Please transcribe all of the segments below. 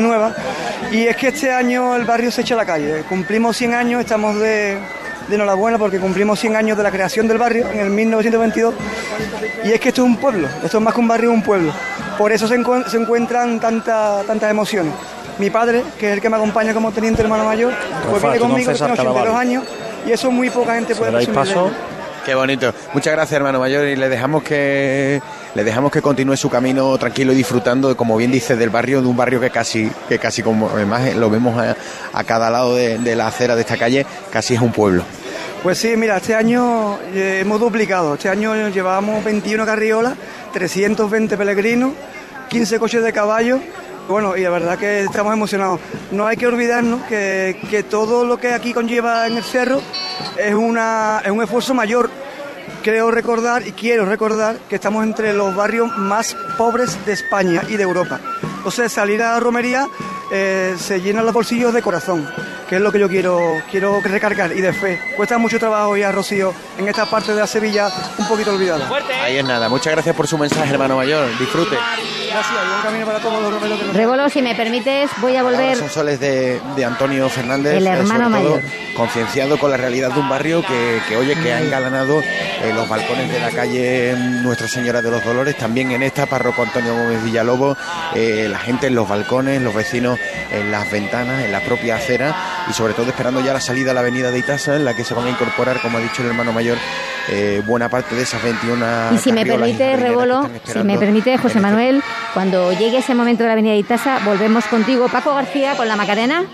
nueva. Y es que este año el barrio se echa a la calle. Cumplimos 100 años, estamos de, de enhorabuena porque cumplimos 100 años de la creación del barrio en el 1922. Y es que esto es un pueblo, esto es más que un barrio, es un pueblo. Por eso se, encu- se encuentran tanta- tantas emociones. Mi padre, que es el que me acompaña como teniente hermano mayor, pues viene conmigo, tiene 82 Cadaval. años y eso muy poca gente puede presumir. Qué bonito. Muchas gracias, hermano mayor, y le dejamos que le dejamos que continúe su camino tranquilo y disfrutando, como bien dice, del barrio, de un barrio que casi, que casi como además lo vemos a, a cada lado de, de la acera de esta calle, casi es un pueblo. Pues sí, mira, este año eh, hemos duplicado. Este año llevábamos 21 carriolas, 320 peregrinos, 15 coches de caballo. Bueno, y la verdad que estamos emocionados. No hay que olvidarnos que, que todo lo que aquí conlleva en el cerro es, una, es un esfuerzo mayor. Creo recordar y quiero recordar que estamos entre los barrios más pobres de España y de Europa. Entonces, salir a la romería eh, se llenan los bolsillos de corazón, que es lo que yo quiero, quiero recargar y de fe. Cuesta mucho trabajo ya, Rocío, en esta parte de la Sevilla un poquito olvidada. Ahí es nada. Muchas gracias por su mensaje, hermano mayor. Disfrute. Gracias, y buen camino para todos los romeros que nos Rebolo, si me permites, voy a volver. Son soles de, de Antonio Fernández, El eh, hermano sobre todo mayor. concienciado con la realidad de un barrio que, que oye, que ha engalanado eh, los balcones de la calle mm, Nuestra Señora de los Dolores, también en esta, párroco Antonio Gómez Villalobos, eh, la gente en los balcones, los vecinos en las ventanas, en la propia acera y sobre todo esperando ya la salida a la avenida de Itasa, en la que se van a incorporar, como ha dicho el hermano mayor, eh, buena parte de esas 21 Y si me permite, Rebolo, si me permite, en José este Manuel, cuando llegue ese momento de la Avenida de Itasa, volvemos contigo, Paco García, con la Macarena,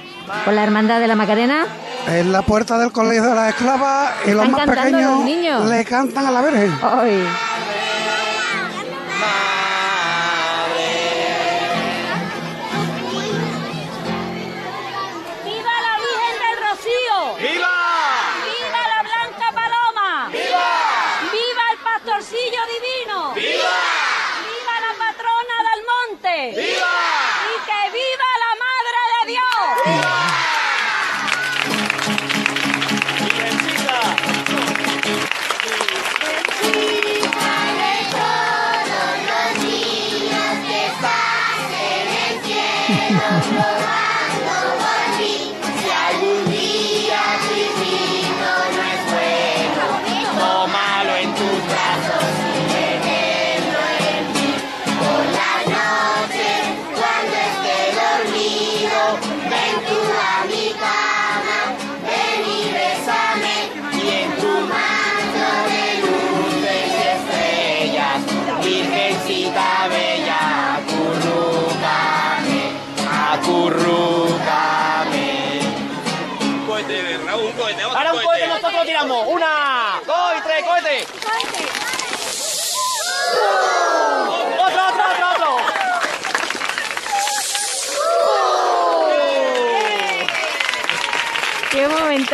con la Hermandad de la Macarena. En la puerta del colegio de las esclavas y los Están más cantando pequeños los niños. le cantan a la Virgen. Ay.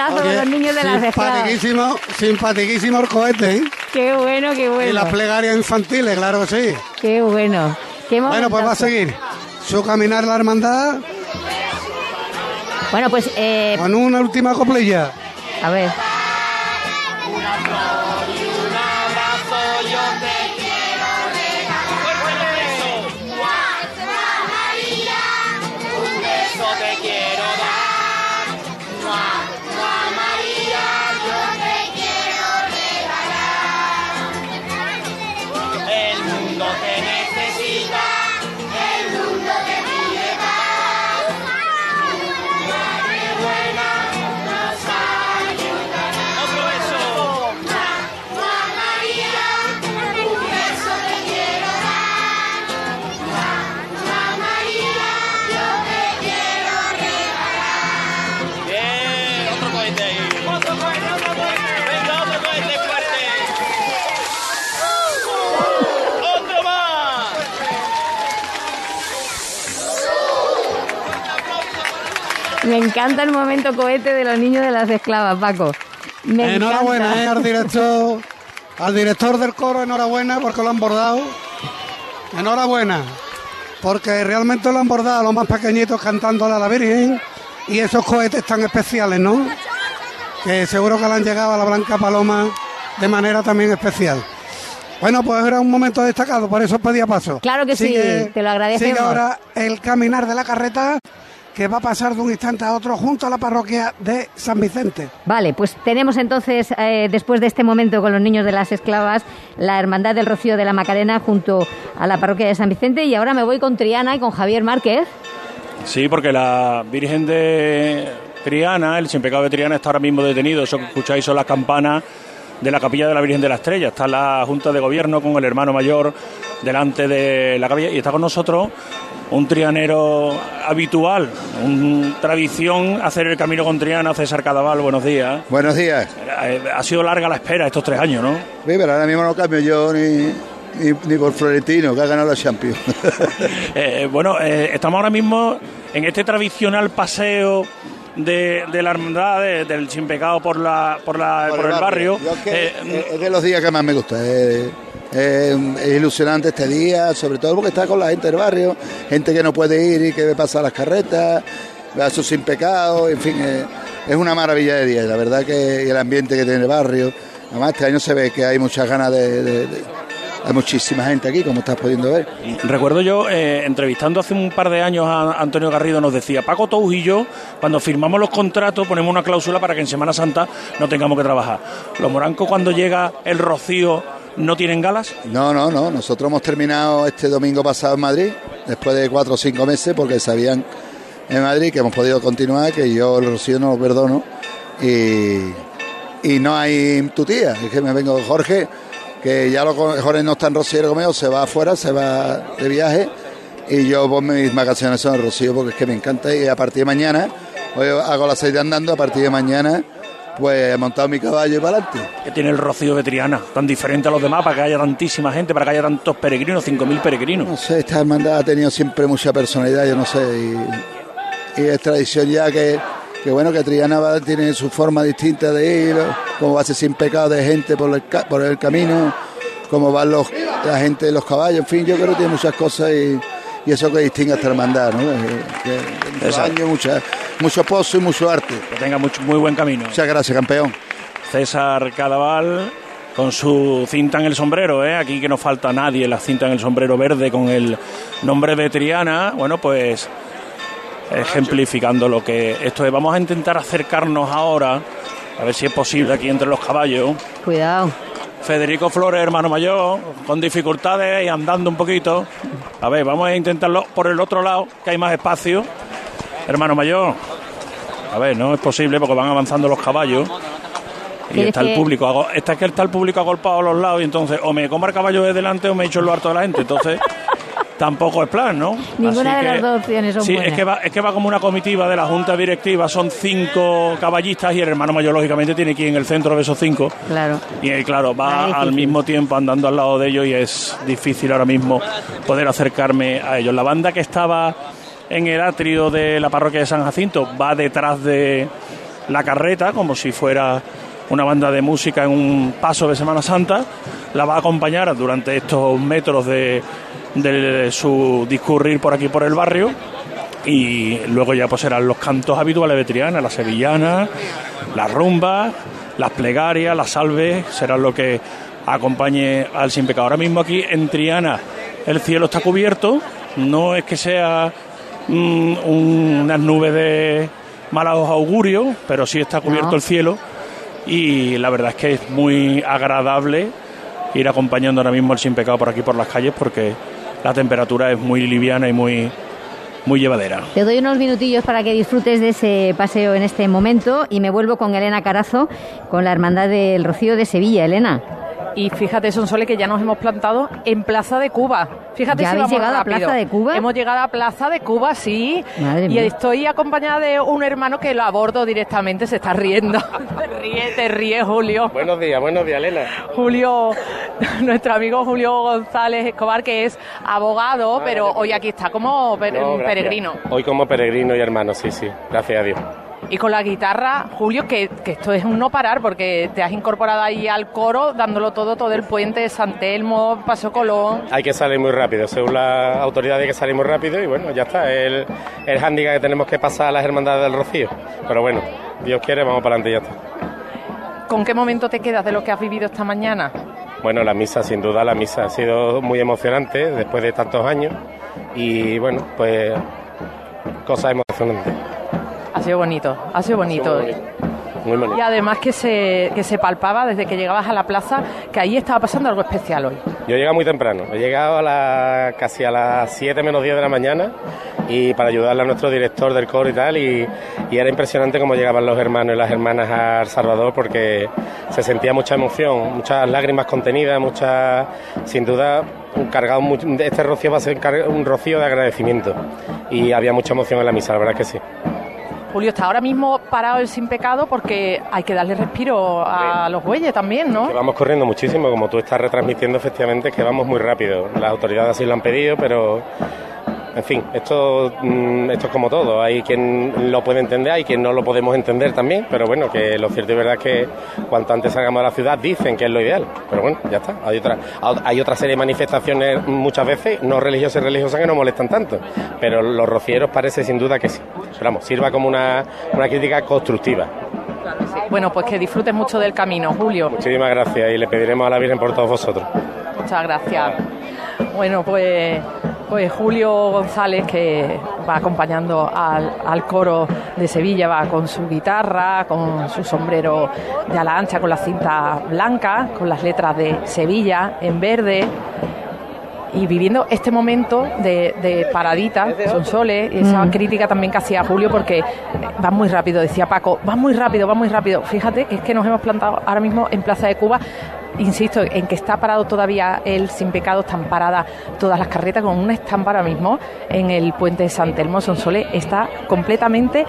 Momentazo Oye, con los niños de. Simpatiquísimo, simpatiquísimo el cohete, ¿eh? Qué bueno, qué Y bueno. las plegarias infantiles, claro que sí. Qué bueno. Qué Bueno, pues va a seguir su caminar la hermandad Bueno, pues, eh, con una última coplilla. a ver. Te quiero Me encanta el momento cohete de los niños de las esclavas, Paco. Me enhorabuena eh, al director, al director del coro, enhorabuena porque lo han bordado. Enhorabuena, porque realmente lo han bordado los más pequeñitos cantándole a la Virgen y esos cohetes tan especiales, ¿no? Que seguro que le han llegado a la Blanca Paloma de manera también especial. Bueno, pues era un momento destacado, por eso pedía paso. Claro que sí, te lo agradecemos. Sigue ahora el caminar de la carreta que va a pasar de un instante a otro junto a la parroquia de San Vicente. Vale, pues tenemos entonces, eh, después de este momento con los niños de las esclavas, la Hermandad del Rocío de la Macarena junto a la parroquia de San Vicente y ahora me voy con Triana y con Javier Márquez. Sí, porque la Virgen de Triana, el sin pecado de Triana, está ahora mismo detenido. Eso que escucháis son las campanas de la capilla de la Virgen de la Estrella. Está la Junta de Gobierno con el hermano mayor delante de la capilla y está con nosotros un trianero habitual, una tradición hacer el camino con Triana, César Cadaval, buenos días. Buenos días. Eh, Ha sido larga la espera estos tres años, ¿no? Sí, pero ahora mismo no cambio yo ni, ni, ni por Florentino, que ha ganado la Champions. Eh, bueno, eh, estamos ahora mismo en este tradicional paseo de, de la hermandad de- del sin pecado por la por la por, el barrio. Yo es, que Eh, es de los días que más me gusta. Es- es ilusionante este día, sobre todo porque está con la gente del barrio, gente que no puede ir y que ve pasar las carretas, a sus sin pecado, en fin, es, es una maravilla de día. La verdad que el ambiente que tiene el barrio. Además, este año se ve que hay muchas ganas de- hay muchísima gente aquí, como estás pudiendo ver. Recuerdo yo, eh, entrevistando hace un par de años a Antonio Garrido, nos decía, Paco Tous y yo, cuando firmamos los contratos, ponemos una cláusula para que en Semana Santa no tengamos que trabajar. Los morancos, cuando llega el rocío, no tienen galas. No, no, no. Nosotros hemos terminado este domingo pasado en Madrid, después de cuatro o cinco meses, porque sabían en Madrid que hemos podido continuar, que yo el Rocío no lo perdono. Y, y no hay tu tía, es que me vengo Jorge, que ya lo Jorge no está en conmigo, se va afuera, se va de viaje. Y yo pues mis vacaciones son en Rocío porque es que me encanta y a partir de mañana, hoy hago las seis de andando, a partir de mañana pues he montado mi caballo y para adelante. que tiene el rocío de Triana, tan diferente a los demás, para que haya tantísima gente, para que haya tantos peregrinos, 5.000 peregrinos. No sé, esta hermandad ha tenido siempre mucha personalidad, yo no sé, y, y es tradición ya que, que bueno, que Triana va- tiene su forma distinta de ir, como va a ser sin pecado de gente por el, por el camino, cómo van los, la gente de los caballos, en fin, yo creo que tiene muchas cosas y, y eso que distingue a esta hermandad, ¿no? Eh, muchos años, mucha- mucho pozo y mucho arte. Que tenga mucho, muy buen camino. Muchas gracias, campeón. César Cadaval con su cinta en el sombrero, ¿eh? aquí que no falta nadie, la cinta en el sombrero verde con el nombre de Triana, bueno, pues ejemplificando lo que esto es. Vamos a intentar acercarnos ahora, a ver si es posible aquí entre los caballos. Cuidado. Federico Flores, hermano mayor, con dificultades y andando un poquito. A ver, vamos a intentarlo por el otro lado, que hay más espacio. Hermano mayor. A ver, no es posible porque van avanzando los caballos. Y ¿Quieres está el público, está que está el público agolpado a los lados y entonces o me como el caballo de delante o me echo en lo harto de la gente. Entonces tampoco es plan, ¿no? Ninguna Así de las dos opciones son sí, buenas. es que, va, es que va como una comitiva de la Junta Directiva, son cinco caballistas y el hermano mayor lógicamente tiene que ir en el centro de esos cinco. Claro. Y eh, claro, va al mismo tiempo andando al lado de ellos y es difícil ahora mismo poder acercarme a ellos. La banda que estaba en el atrio de la parroquia de San Jacinto va detrás de la carreta, como si fuera una banda de música en un paso de Semana Santa. La va a acompañar durante estos metros de, de su discurrir por aquí por el barrio y luego ya pues serán los cantos habituales de Triana, la sevillana, las rumbas, las plegarias, las salves, serán lo que acompañe al sin pecado. Ahora mismo aquí en Triana el cielo está cubierto, no es que sea mm, un- unas nubes de malos augurios, pero sí está cubierto No. el cielo y la verdad es que es muy agradable ir acompañando ahora mismo al sin pecado por aquí por las calles porque la temperatura es muy liviana y muy muy llevadera. Te doy unos minutillos para que disfrutes de ese paseo en este momento y me vuelvo con Elena Carazo, con la Hermandad del Rocío de Sevilla. Elena, Y fíjate, Sonsole, que ya nos hemos plantado en Plaza de Cuba. Fíjate ¿Ya si habéis vamos llegado a. Plaza de Cuba? Hemos llegado a Plaza de Cuba, sí. Madre y mía. estoy acompañada de un hermano que lo abordo directamente, se está riendo. te ríe, te ríe, Julio. Buenos días, buenos días, Elena. Julio, nuestro amigo Julio González Escobar, que es abogado, pero hoy aquí está como per- No, peregrino. Hoy como peregrino y hermano, sí, sí. Gracias a Dios. Y con la guitarra, Julio, que, que esto es un no parar, porque te has incorporado ahí al coro, dándolo todo, todo el puente de San Telmo, Paso Colón. Hay que salir muy rápido. Según la autoridad hay que salir muy rápido y bueno, ya está. El, el hándicap que tenemos que pasar a las hermandades del Rocío. Pero bueno, Dios quiere, vamos para adelante y ya está. ¿Con qué momento te quedas de lo que has vivido esta mañana? Bueno, la misa, sin duda, la misa ha sido muy emocionante después de tantos años y bueno, pues cosas emocionantes. Ha sido bonito, ha sido bonito. Muy bonito. Y además que se, que se palpaba desde que llegabas a la plaza que ahí estaba pasando algo especial hoy. Yo he llegado muy temprano, he llegado a la, casi a las 7 menos 10 de la mañana y para ayudarle a nuestro director del coro y tal y, y era impresionante cómo llegaban los hermanos y las hermanas al Salvador porque se sentía mucha emoción, muchas lágrimas contenidas, muchas, sin duda, un cargado, este rocío va a ser un rocío de agradecimiento y había mucha emoción en la misa, la verdad que sí. Julio está ahora mismo parado el sin pecado porque hay que darle respiro a los bueyes también, ¿no? Que vamos corriendo muchísimo, como tú estás retransmitiendo, efectivamente, que vamos muy rápido. Las autoridades así lo han pedido, pero en fin, esto, mm, esto es como todo. Hay quien lo puede entender, hay quien no lo podemos entender también, pero bueno, que lo cierto y verdad es que cuanto antes salgamos de la ciudad dicen que es lo ideal. Pero bueno, ya está. Hay otra, hay otra serie de manifestaciones muchas veces, no religiosas y religiosas, que no molestan tanto. Pero los rocieros parece sin duda que sí. Pero vamos, sirva como una, una crítica constructiva. Bueno, pues que disfrutes mucho del camino, Julio. Muchísimas gracias y le pediremos a la Virgen por todos vosotros. Muchas gracias. Bueno, pues, pues Julio González, que va acompañando al, al coro de Sevilla, va con su guitarra, con su sombrero de ala ancha, con la cinta blanca, con las letras de Sevilla en verde. Y viviendo este momento de, de paradita, son soles, esa Mm. crítica también que hacía Julio, porque va muy rápido, decía Paco, va muy rápido, va muy rápido. Fíjate que es que nos hemos plantado ahora mismo en Plaza de Cuba insisto, en que está parado todavía el sin pecado, están paradas todas las carretas con una estampa ahora mismo en el puente de San Telmo, está completamente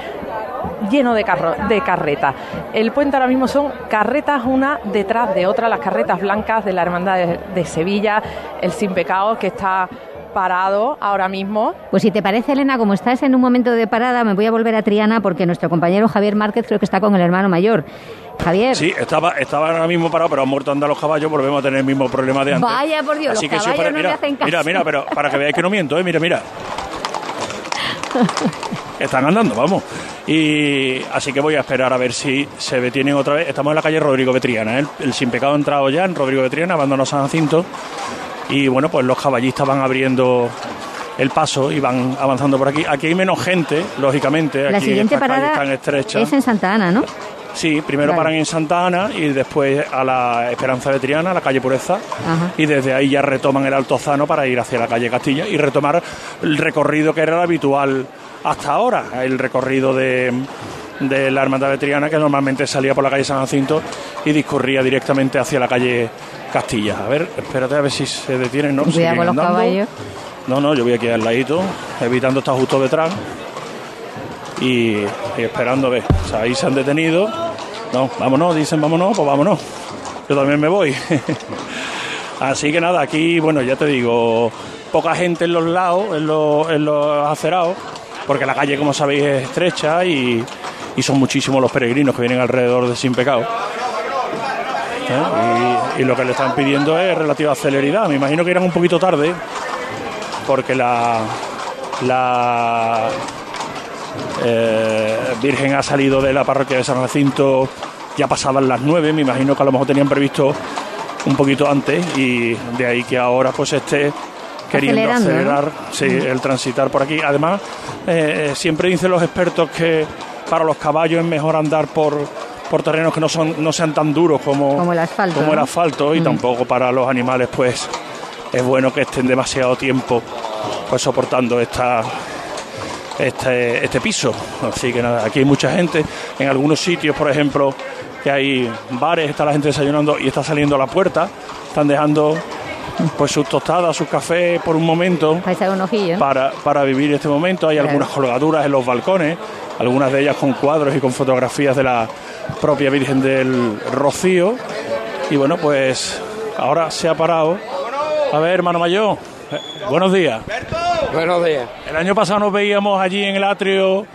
lleno de, carro, de carretas. El puente ahora mismo son carretas una detrás de otra, las carretas blancas de la Hermandad de, de Sevilla, el sin pecado que está parado ahora mismo. Pues si te parece, Elena, como estás en un momento de parada, me voy a volver a Triana porque nuestro compañero Javier Márquez creo que está con el hermano mayor. Javier. Sí, estaba, estaba ahora mismo parado, pero han muerto a andar los caballos, volvemos a tener el mismo problema de antes. Vaya, por Dios, Así los que no mira, le hacen caso. Mira, mira, pero para que veáis que no miento, ¿eh? Mira, mira. Están andando, vamos. Y así que voy a esperar a ver si se detienen otra vez. Estamos en la calle Rodrigo Betriana, ¿eh? el, el sin pecado ha entrado ya en Rodrigo Betriana, abandonó San Jacinto. Y bueno, pues los caballistas van abriendo el paso y van avanzando por aquí. Aquí hay menos gente, lógicamente. La aquí siguiente parada tan estrechas. es en Santa Ana, ¿no? Sí, primero Vale. paran en Santa Ana y después a la Esperanza de Triana, a la calle Pureza, Ajá. y desde ahí ya retoman el Altozano para ir hacia la calle Castilla y retomar el recorrido que era el habitual hasta ahora, el recorrido de, de la Hermandad de Triana, que normalmente salía por la calle San Jacinto y discurría directamente hacia la calle Castilla. A ver, espérate a ver si se detienen, ¿no? Cuidado con los andando. caballos. No, no, yo voy aquí al ladito, evitando estar justo detrás y, y esperando a ver. O sea, ahí se han detenido. No, vámonos, dicen vámonos, pues vámonos. Yo también me voy. Así que nada, aquí, bueno, ya te digo, poca gente en los lados, en los, en los acerados, porque la calle, como sabéis, es estrecha y, y son muchísimos los peregrinos que vienen alrededor de Sin Pecado. ¿Eh? Y, y lo que le están pidiendo es relativa celeridad. Me imagino que irán un poquito tarde, porque la, la eh, Virgen ha salido de la parroquia de San Jacinto ya pasaban las nueve, me imagino que a lo mejor tenían previsto un poquito antes y de ahí que ahora pues esté queriendo acelerar sí, el transitar por aquí. Además, eh, siempre dicen los expertos que para los caballos es mejor andar por, por terrenos que no son no sean tan duros como, Como el asfalto, como el asfalto y Mm. tampoco para los animales pues es bueno que estén demasiado tiempo pues soportando esta este, este piso. Así que nada, aquí hay mucha gente. En algunos sitios, por ejemplo, que hay bares, está la gente desayunando y está saliendo a la puerta. Están dejando pues sus tostadas, sus cafés por un momento Para echar un ojillo. para, para vivir este momento. Hay Claro. algunas colgaduras en los balcones, algunas de ellas con cuadros y con fotografías de la propia Virgen del Rocío. Y bueno, pues ahora se ha parado. A ver, hermano mayor, eh, buenos días. Buenos días. El año pasado nos veíamos allí en el atrio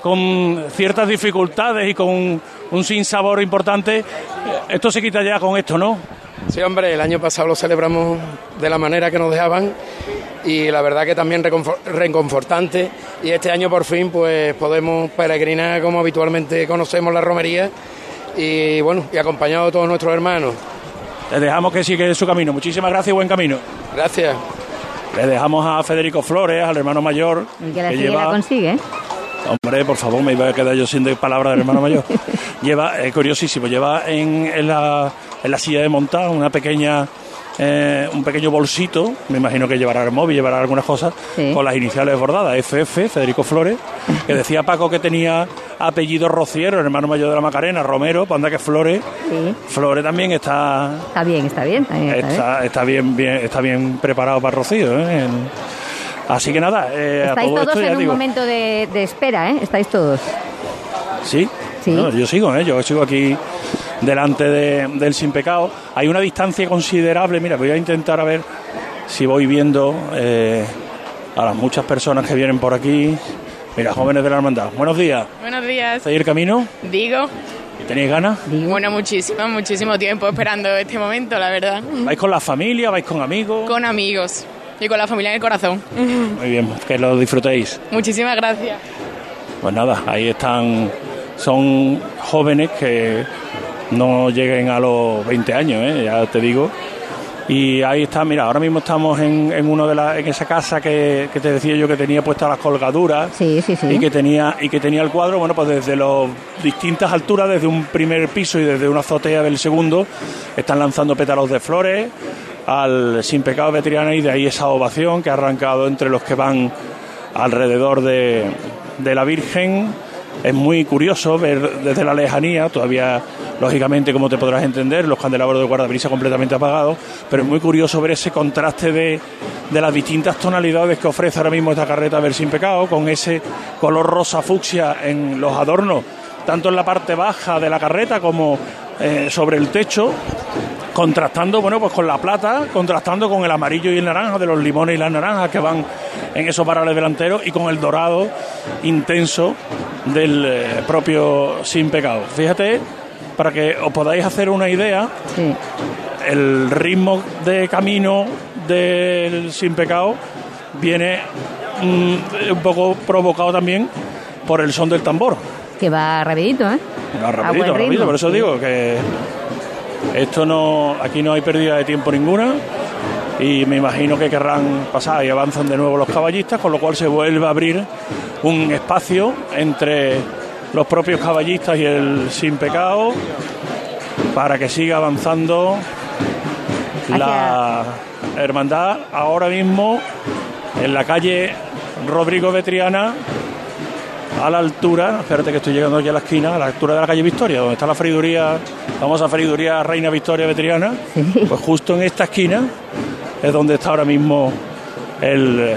con ciertas dificultades y con un sinsabor importante. Esto se quita ya con esto, ¿no? Sí, hombre, el año pasado lo celebramos de la manera que nos dejaban y la verdad que también reconfor- reconfortante y este año por fin pues podemos peregrinar como habitualmente conocemos la romería y bueno, y acompañado de todos nuestros hermanos. Les dejamos que sigue su camino. Muchísimas gracias y buen camino. Gracias. Le dejamos a Federico Flores, al hermano mayor. El que la la consigue. Hombre, por favor, me iba a quedar yo sin de palabras del hermano mayor. lleva, es curiosísimo, lleva en, en la, en la silla de montar una pequeña eh, un pequeño bolsito, me imagino que llevará el móvil, llevará algunas cosas, Sí. con las iniciales bordadas, FF, Federico Flores, que decía Paco que tenía apellido Rociero, el hermano mayor de la Macarena, Romero, pues anda que Flores, Sí. Flores también está Está bien, está bien. Está bien, está bien. está, está bien, bien, está bien preparado para Rocío. ¿eh? Así que nada, eh, a Estáis todo todos esto ya en un digo, momento de, de espera, ¿eh? Estáis todos. Sí, Sí. No, yo sigo, ¿eh? yo sigo aquí delante de- del Sin Pecado. Hay una distancia considerable, mira, voy a intentar a ver si voy viendo eh, a las muchas personas que vienen por aquí. Mira, jóvenes de la hermandad, buenos días. Buenos días. ¿Estáis el camino? Digo, ¿Y ¿Tenéis ganas? bueno, muchísimo, muchísimo tiempo esperando este momento, la verdad. ¿Vais con la familia? ¿Vais con amigos? Con amigos y con la familia en el corazón. Muy bien, que lo disfrutéis. Muchísimas gracias. Pues nada, ahí están, son jóvenes que no lleguen a los 20 años, ¿eh? ya te digo. Y ahí está, mira, ahora mismo estamos en, en uno de la, en esa casa que, que te decía yo que tenía puestas las colgaduras Sí, sí, sí. y que tenía y que tenía el cuadro, bueno, pues desde las distintas alturas, desde un primer piso y desde una azotea del segundo, están lanzando pétalos de flores al Sin Pecado de Triana y de ahí esa ovación que ha arrancado entre los que van alrededor de, de la Virgen. Es muy curioso ver desde la lejanía, todavía, lógicamente, como te podrás entender, los candelabros de guardabrisa completamente apagados, pero es muy curioso ver ese contraste de, de las distintas tonalidades que ofrece ahora mismo esta carreta Ver Sin Pecado, con ese color rosa fucsia en los adornos, tanto en la parte baja de la carreta como eh, sobre el techo, contrastando bueno pues con la plata, contrastando con el amarillo y el naranja de los limones y las naranjas que van en esos varales delanteros y con el dorado intenso del eh, propio Sin Pecado. Fíjate, para que os podáis hacer una idea, el ritmo de camino del Sin Pecado viene mm, un poco provocado también por el son del tambor. Que va rapidito, ¿eh? Va rapidito, rapidito, ritmo, por eso sí. digo que esto no, aquí no hay pérdida de tiempo ninguna y me imagino que querrán pasar y avanzan de nuevo los caballistas, con lo cual se vuelve a abrir un espacio entre los propios caballistas y el sin pecado para que siga avanzando la hermandad ahora mismo en la calle Rodrigo Betriana a la altura, espérate que estoy llegando aquí a la esquina, a la altura de la calle Victoria, donde está la freiduría, la famosa freiduría Reina Victoria Vetriana, pues justo en esta esquina es donde está ahora mismo el eh,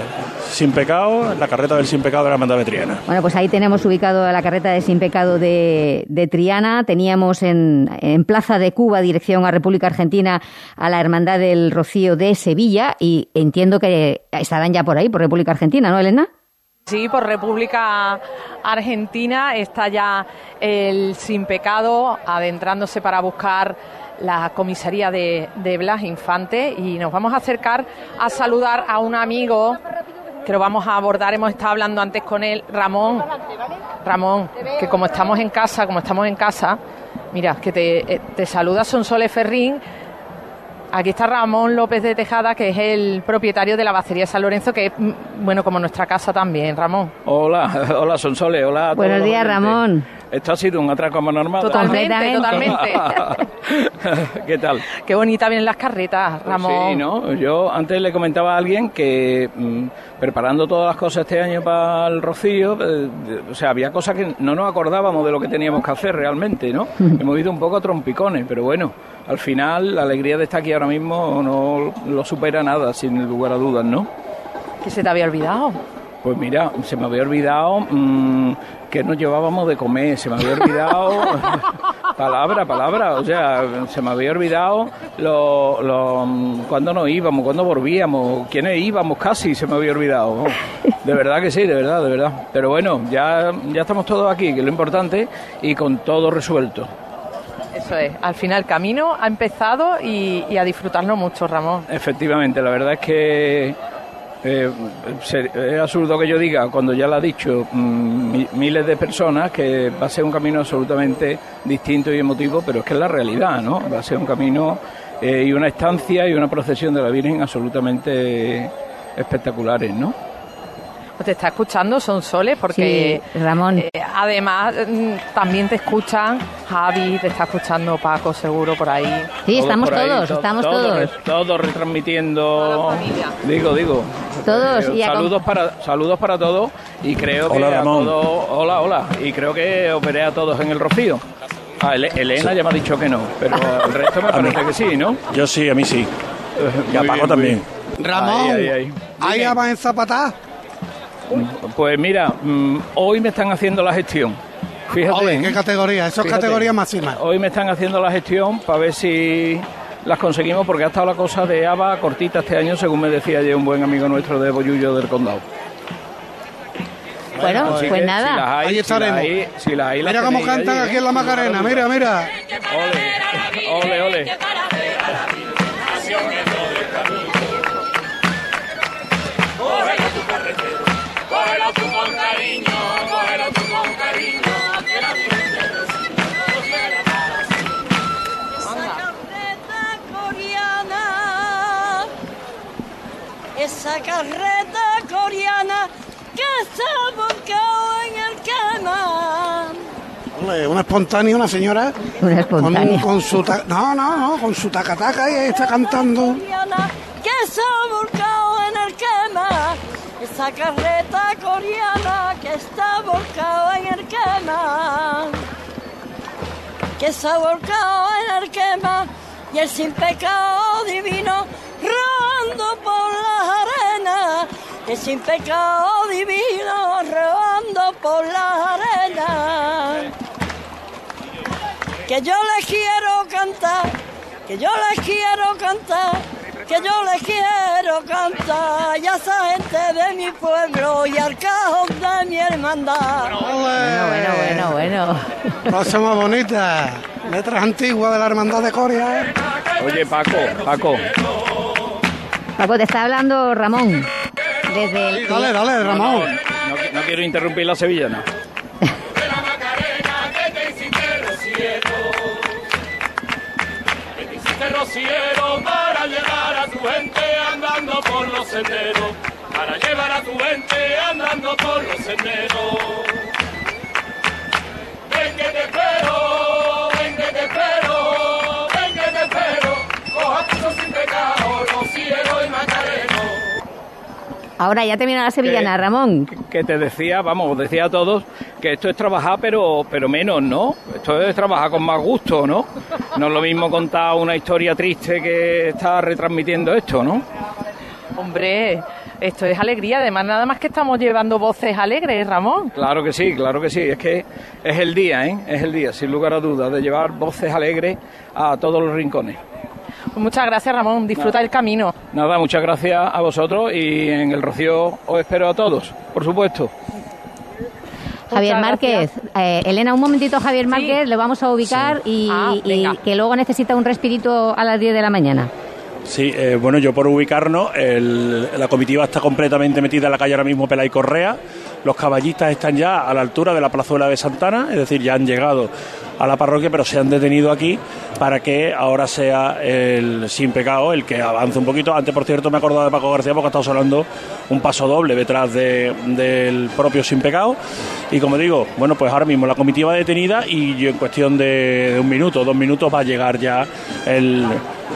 Sin Pecado, la carreta del Sin Pecado de la Hermandad Vetriana. Bueno, pues ahí tenemos ubicado a la carreta de Sin Pecado de, de Triana. Teníamos en, en Plaza de Cuba, dirección a República Argentina, a la Hermandad del Rocío de Sevilla. Y entiendo que estarán ya por ahí, por República Argentina, ¿no, Elena? Sí, por República Argentina está ya el Sin Pecado adentrándose para buscar la comisaría de, Blas Infante y nos vamos a acercar a saludar a un amigo que lo vamos a abordar, hemos estado hablando antes con él, Ramón. Ramón, que como estamos en casa, como estamos en casa, mira, que te, eh, te saluda Sonsoles Ferrín. Aquí está Ramón López de Tejada, que es el propietario de la bacería San Lorenzo, que es, mm, bueno, como nuestra casa también, Ramón. Hola, hola Sonsole, hola. a Buenos días. Ramón. Esto ha sido un atraco a mano armada. Totalmente, totalmente. ¿Qué tal? Qué bonita vienen las carretas, Ramón. Pues Sí, ¿no? Yo antes le comentaba a alguien que mm, preparando todas las cosas este año para el Rocío, eh, o sea, había cosas que no nos acordábamos de lo que teníamos que hacer realmente, ¿no? Hemos ido un poco a trompicones, pero bueno, al final la alegría de estar aquí ahora mismo no lo supera nada, sin lugar a dudas, ¿no? Que se te había olvidado. Pues mira, se me había olvidado mm, que nos llevábamos de comer, se me había olvidado, palabra, palabra, o sea, se me había olvidado lo, lo, cuándo nos íbamos, cuándo volvíamos, quiénes íbamos casi, se me había olvidado. De verdad que sí, de verdad, de verdad. Pero bueno, ya, ya estamos todos aquí, que es lo importante, y con todo resuelto. Eso es. Al final el camino ha empezado y, y a disfrutarlo mucho, Ramón. Efectivamente, la verdad es que eh, es absurdo que yo diga, cuando ya lo ha dicho mm, mi- miles de personas, que va a ser un camino absolutamente distinto y emotivo, pero es que es la realidad, ¿no? Va a ser un camino eh, y una estancia y una procesión de la Virgen absolutamente espectaculares, ¿no? Pues te está escuchando Son Soles porque Sí, Ramón. eh, además mm, también te escuchan Javi, te está escuchando Paco seguro por ahí. Sí, estamos ahí, todos, to- estamos todos todos. Todos retransmitiendo. Digo, digo. Todos, Eh, y a- saludos para saludos para todos y creo Hola, que a Ramón. todos. Hola, hola. Y creo que os veré a todos en el Rocío. Ah, Ele- Elena ya me ha dicho que no, pero el resto me A mí. parece que sí, ¿no? Yo sí, a mí sí. Y a Paco también. Ramón, Ahí, ahí, Pues mira, mm, hoy me están haciendo la gestión. Fíjate. Ole, qué categoría, eso es categoría máxima. Hoy me están haciendo la gestión para ver si las conseguimos, porque ha estado la cosa de ABA cortita este año, según me decía ayer un buen amigo nuestro de Bollullo del Condado. Bueno, Así pues nada. Si las hay, Ahí si estaremos. las hay, si las hay, las Mira cómo cantan ahí, aquí ¿eh? en la Macarena, mira, mira. Ole, ole. Cógelo Esa carreta coreana, esa carreta coreana que se ha volcado en el quema. Ole, una espontánea, una señora. Una Con, un- espontánea. con su ta- no, no, no, con su tacataca y ahí está cantando. coreana que se ha volcado en el quema. Esa carreta coreana que está volcada en el quema. Que se ha volcado en el quema y el sin pecado divino rodando por las arenas. El sin pecado divino rodando por las arenas que yo les quiero cantar, que yo les quiero cantar, que yo les quiero cantar, y a esa gente de mi pueblo y al cajón de mi hermandad. Bueno, bueno, bueno, bueno. Cosa más bonita. Letras antiguas de la hermandad de Coria. Oye, Paco, Paco. Paco, te está hablando Ramón. Desde el... Dale, dale, Ramón. No, no quiero interrumpir la sevillana. que te hiciste rociero, senderos, para llevar a tu gente andando por los senderos. Ven que te espero, ven que te espero, ven que te espero, coja tu sin pecado, rociero y macareno. Ahora ya termina la sevillana, Ramón. Que te decía, vamos, os decía a todos que esto es trabajar, pero, pero menos, ¿no? Esto es trabajar con más gusto, ¿no? No es lo mismo contar una historia triste que estar retransmitiendo esto, ¿no? Hombre, esto es alegría, además nada más que estamos llevando voces alegres, Ramón. Claro que sí, claro que sí. Es que es el día, ¿eh? Es el día, sin lugar a dudas, de llevar voces alegres a todos los rincones. Pues muchas gracias, Ramón. Disfruta el camino. Nada, muchas gracias a vosotros y en el Rocío os espero a todos, por supuesto. Javier Márquez, eh, Elena, un momentito, Javier Márquez, lo vamos a ubicar y, Ah, y que luego necesita un respirito a las 10 de la mañana. Sí, eh, bueno, yo por ubicarnos, el- la comitiva está completamente metida en la calle ahora mismo Pelay Correa. Los caballistas están ya a la altura de la plazuela de Santana, es decir, ya han llegado a la parroquia, pero se han detenido aquí para que ahora sea el sin pecado el que avance un poquito. Antes, por cierto, me he acordado de Paco García porque ha estado sonando un paso doble detrás de- del propio sin pecado. Y como digo, bueno, pues ahora mismo la comitiva detenida y yo en cuestión de, un minuto, dos minutos va a llegar ya el,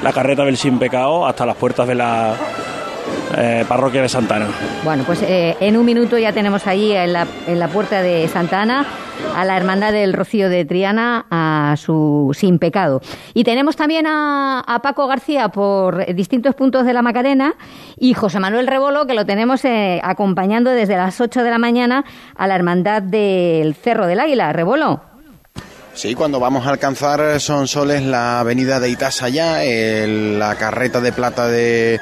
la carreta del sin pecado hasta las puertas de la eh, parroquia de Santana. Bueno, pues eh, en un minuto ya tenemos ahí en la, en la puerta de Santa Ana a la Hermandad del Rocío de Triana, a su Sin Pecado. Y tenemos también a, a Paco García por distintos puntos de la Macarena y José Manuel Rebolo, que lo tenemos eh, acompañando desde las 8 de la mañana a la Hermandad del Cerro del Águila. Rebolo. Sí, cuando vamos a alcanzar son soles la avenida de Itasa ya, la carreta de plata de,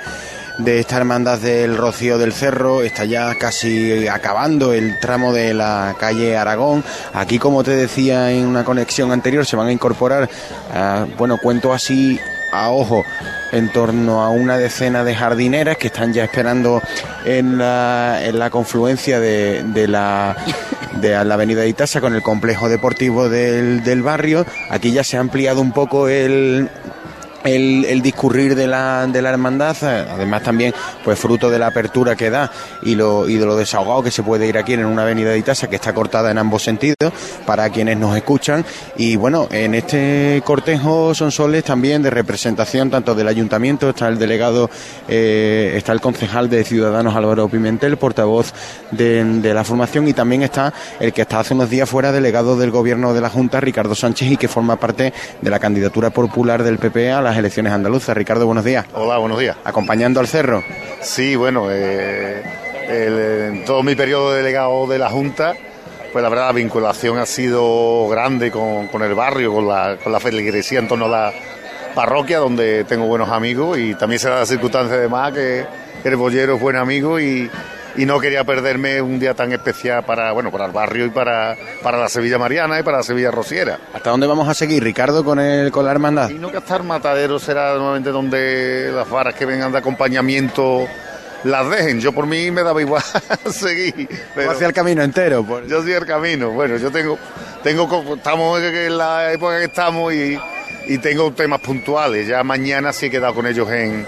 de esta hermandad del Rocío del Cerro está ya casi acabando el tramo de la calle Aragón. Aquí, como te decía en una conexión anterior, se van a incorporar, ah, bueno, cuento así a ojo, en torno a una decena de jardineras que están ya esperando en la, en la confluencia de, de la de la avenida de Itasa con el complejo deportivo del, del barrio. Aquí ya se ha ampliado un poco el, el, discurrir de la, de la hermandad, eh, además también pues fruto de la apertura que da y de lo desahogado que se puede ir aquí en una avenida de Itasa que está cortada en ambos sentidos para quienes nos escuchan. Y bueno, en este cortejo son soles también de representación tanto del ayuntamiento, está el delegado, eh, está el concejal de Ciudadanos Álvaro Pimentel, portavoz de, de la formación y también está el que está hace unos días fuera delegado del gobierno de la Junta, Ricardo Sánchez, y que forma parte de la candidatura popular del PP a las elecciones andaluzas. Ricardo, buenos días. Hola, buenos días. Acompañando al cerro. Sí, bueno, eh, el- en todo mi periodo de delegado de la Junta, pues la verdad la vinculación ha sido grande con, con el barrio, con la, con la feligresía en torno a la parroquia, donde tengo buenos amigos y también se da la circunstancia además que el bollero es buen amigo y, y no quería perderme un día tan especial para, bueno, para el barrio y para, para la Sevilla Mariana y para la Sevilla Rociera. ¿Hasta dónde vamos a seguir, Ricardo, con, el, con la hermandad? Y no que hasta el matadero será nuevamente donde las varas que vengan de acompañamiento las dejen. Yo por mí me daba igual seguir. Pero hacia el camino entero. pues. Yo soy el camino. Bueno, yo tengo, tengo, estamos en la época que estamos y, y tengo temas puntuales. Ya mañana sí he quedado con ellos en,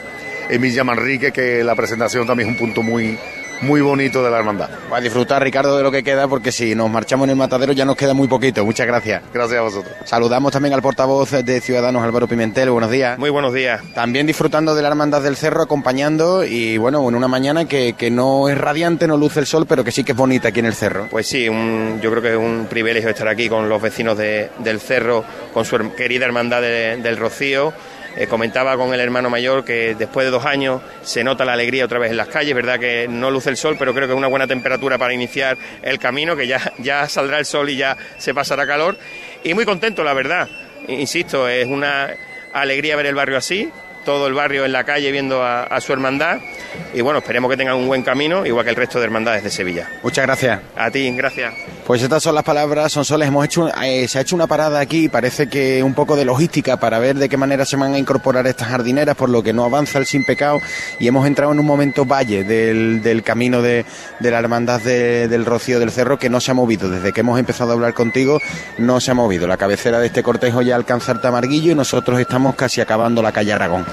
en Villa Manrique, que la presentación también es un punto muy, muy bonito de la hermandad. Va a disfrutar, Ricardo, de lo que queda, porque si nos marchamos en el matadero ya nos queda muy poquito. Muchas gracias. Gracias a vosotros. Saludamos también al portavoz de Ciudadanos, Álvaro Pimentel. Buenos días. Muy buenos días. También disfrutando de la Hermandad del Cerro, acompañando y bueno, en una mañana que, que no es radiante, no luce el sol, pero que sí que es bonita aquí en el Cerro. Pues sí, un- yo creo que es un privilegio estar aquí con los vecinos de- del Cerro, con su her- querida hermandad de- del Rocío. Eh, comentaba con el hermano mayor que después de dos años se nota la alegría otra vez en las calles, verdad que no luce el sol, pero creo que es una buena temperatura para iniciar el camino, que ya, ya saldrá el sol y ya se pasará calor. Y muy contento, la verdad. Insisto, es una alegría ver el barrio así, todo el barrio en la calle viendo a, a su hermandad. Y bueno, esperemos que tengan un buen camino, igual que el resto de hermandades de Sevilla. Muchas gracias. A ti, gracias. Pues estas son las palabras, son soles. Hemos hecho, eh, se ha hecho una parada aquí, parece que un poco de logística para ver de qué manera se van a incorporar estas jardineras, por lo que no avanza el sin pecado. Y hemos entrado en un momento valle del, del camino de, de la hermandad de- del Rocío del Cerro que no se ha movido. Desde que hemos empezado a hablar contigo, no se ha movido. La cabecera de este cortejo ya alcanza el Tamarguillo y nosotros estamos casi acabando la calle Aragón.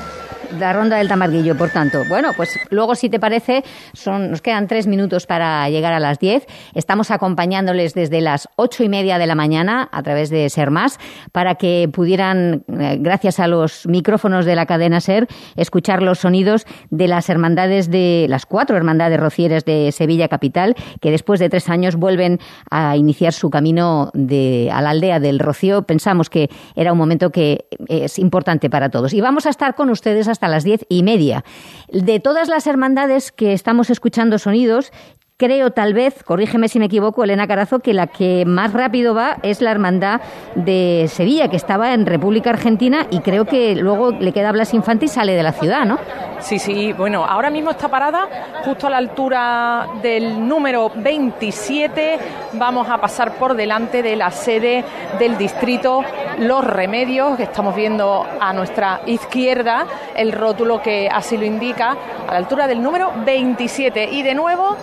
La ronda del Tamarguillo, por tanto. Bueno, pues luego, si te parece, son, nos quedan tres minutos para llegar a las diez. Estamos acompañándoles desde las ocho y media de la mañana a través de Ser Más para que pudieran, eh, gracias a los micrófonos de la cadena Ser, escuchar los sonidos de las hermandades de las cuatro hermandades rocieras de Sevilla Capital, que después de tres años vuelven a iniciar su camino de, a la aldea del Rocío. Pensamos que era un momento que es importante para todos. Y vamos a estar con ustedes hasta las diez y media. De todas las hermandades que estamos escuchando sonidos, Creo, tal vez, corrígeme si me equivoco, Elena Carazo, que la que más rápido va es la hermandad de Sevilla, que estaba en República Argentina y creo que luego le queda Blas Infante y sale de la ciudad, ¿no? Sí, sí, bueno, ahora mismo está parada justo a la altura del número 27. Vamos a pasar por delante de la sede del distrito Los Remedios, que estamos viendo a nuestra izquierda, el rótulo que así lo indica, a la altura del número 27. Y de nuevo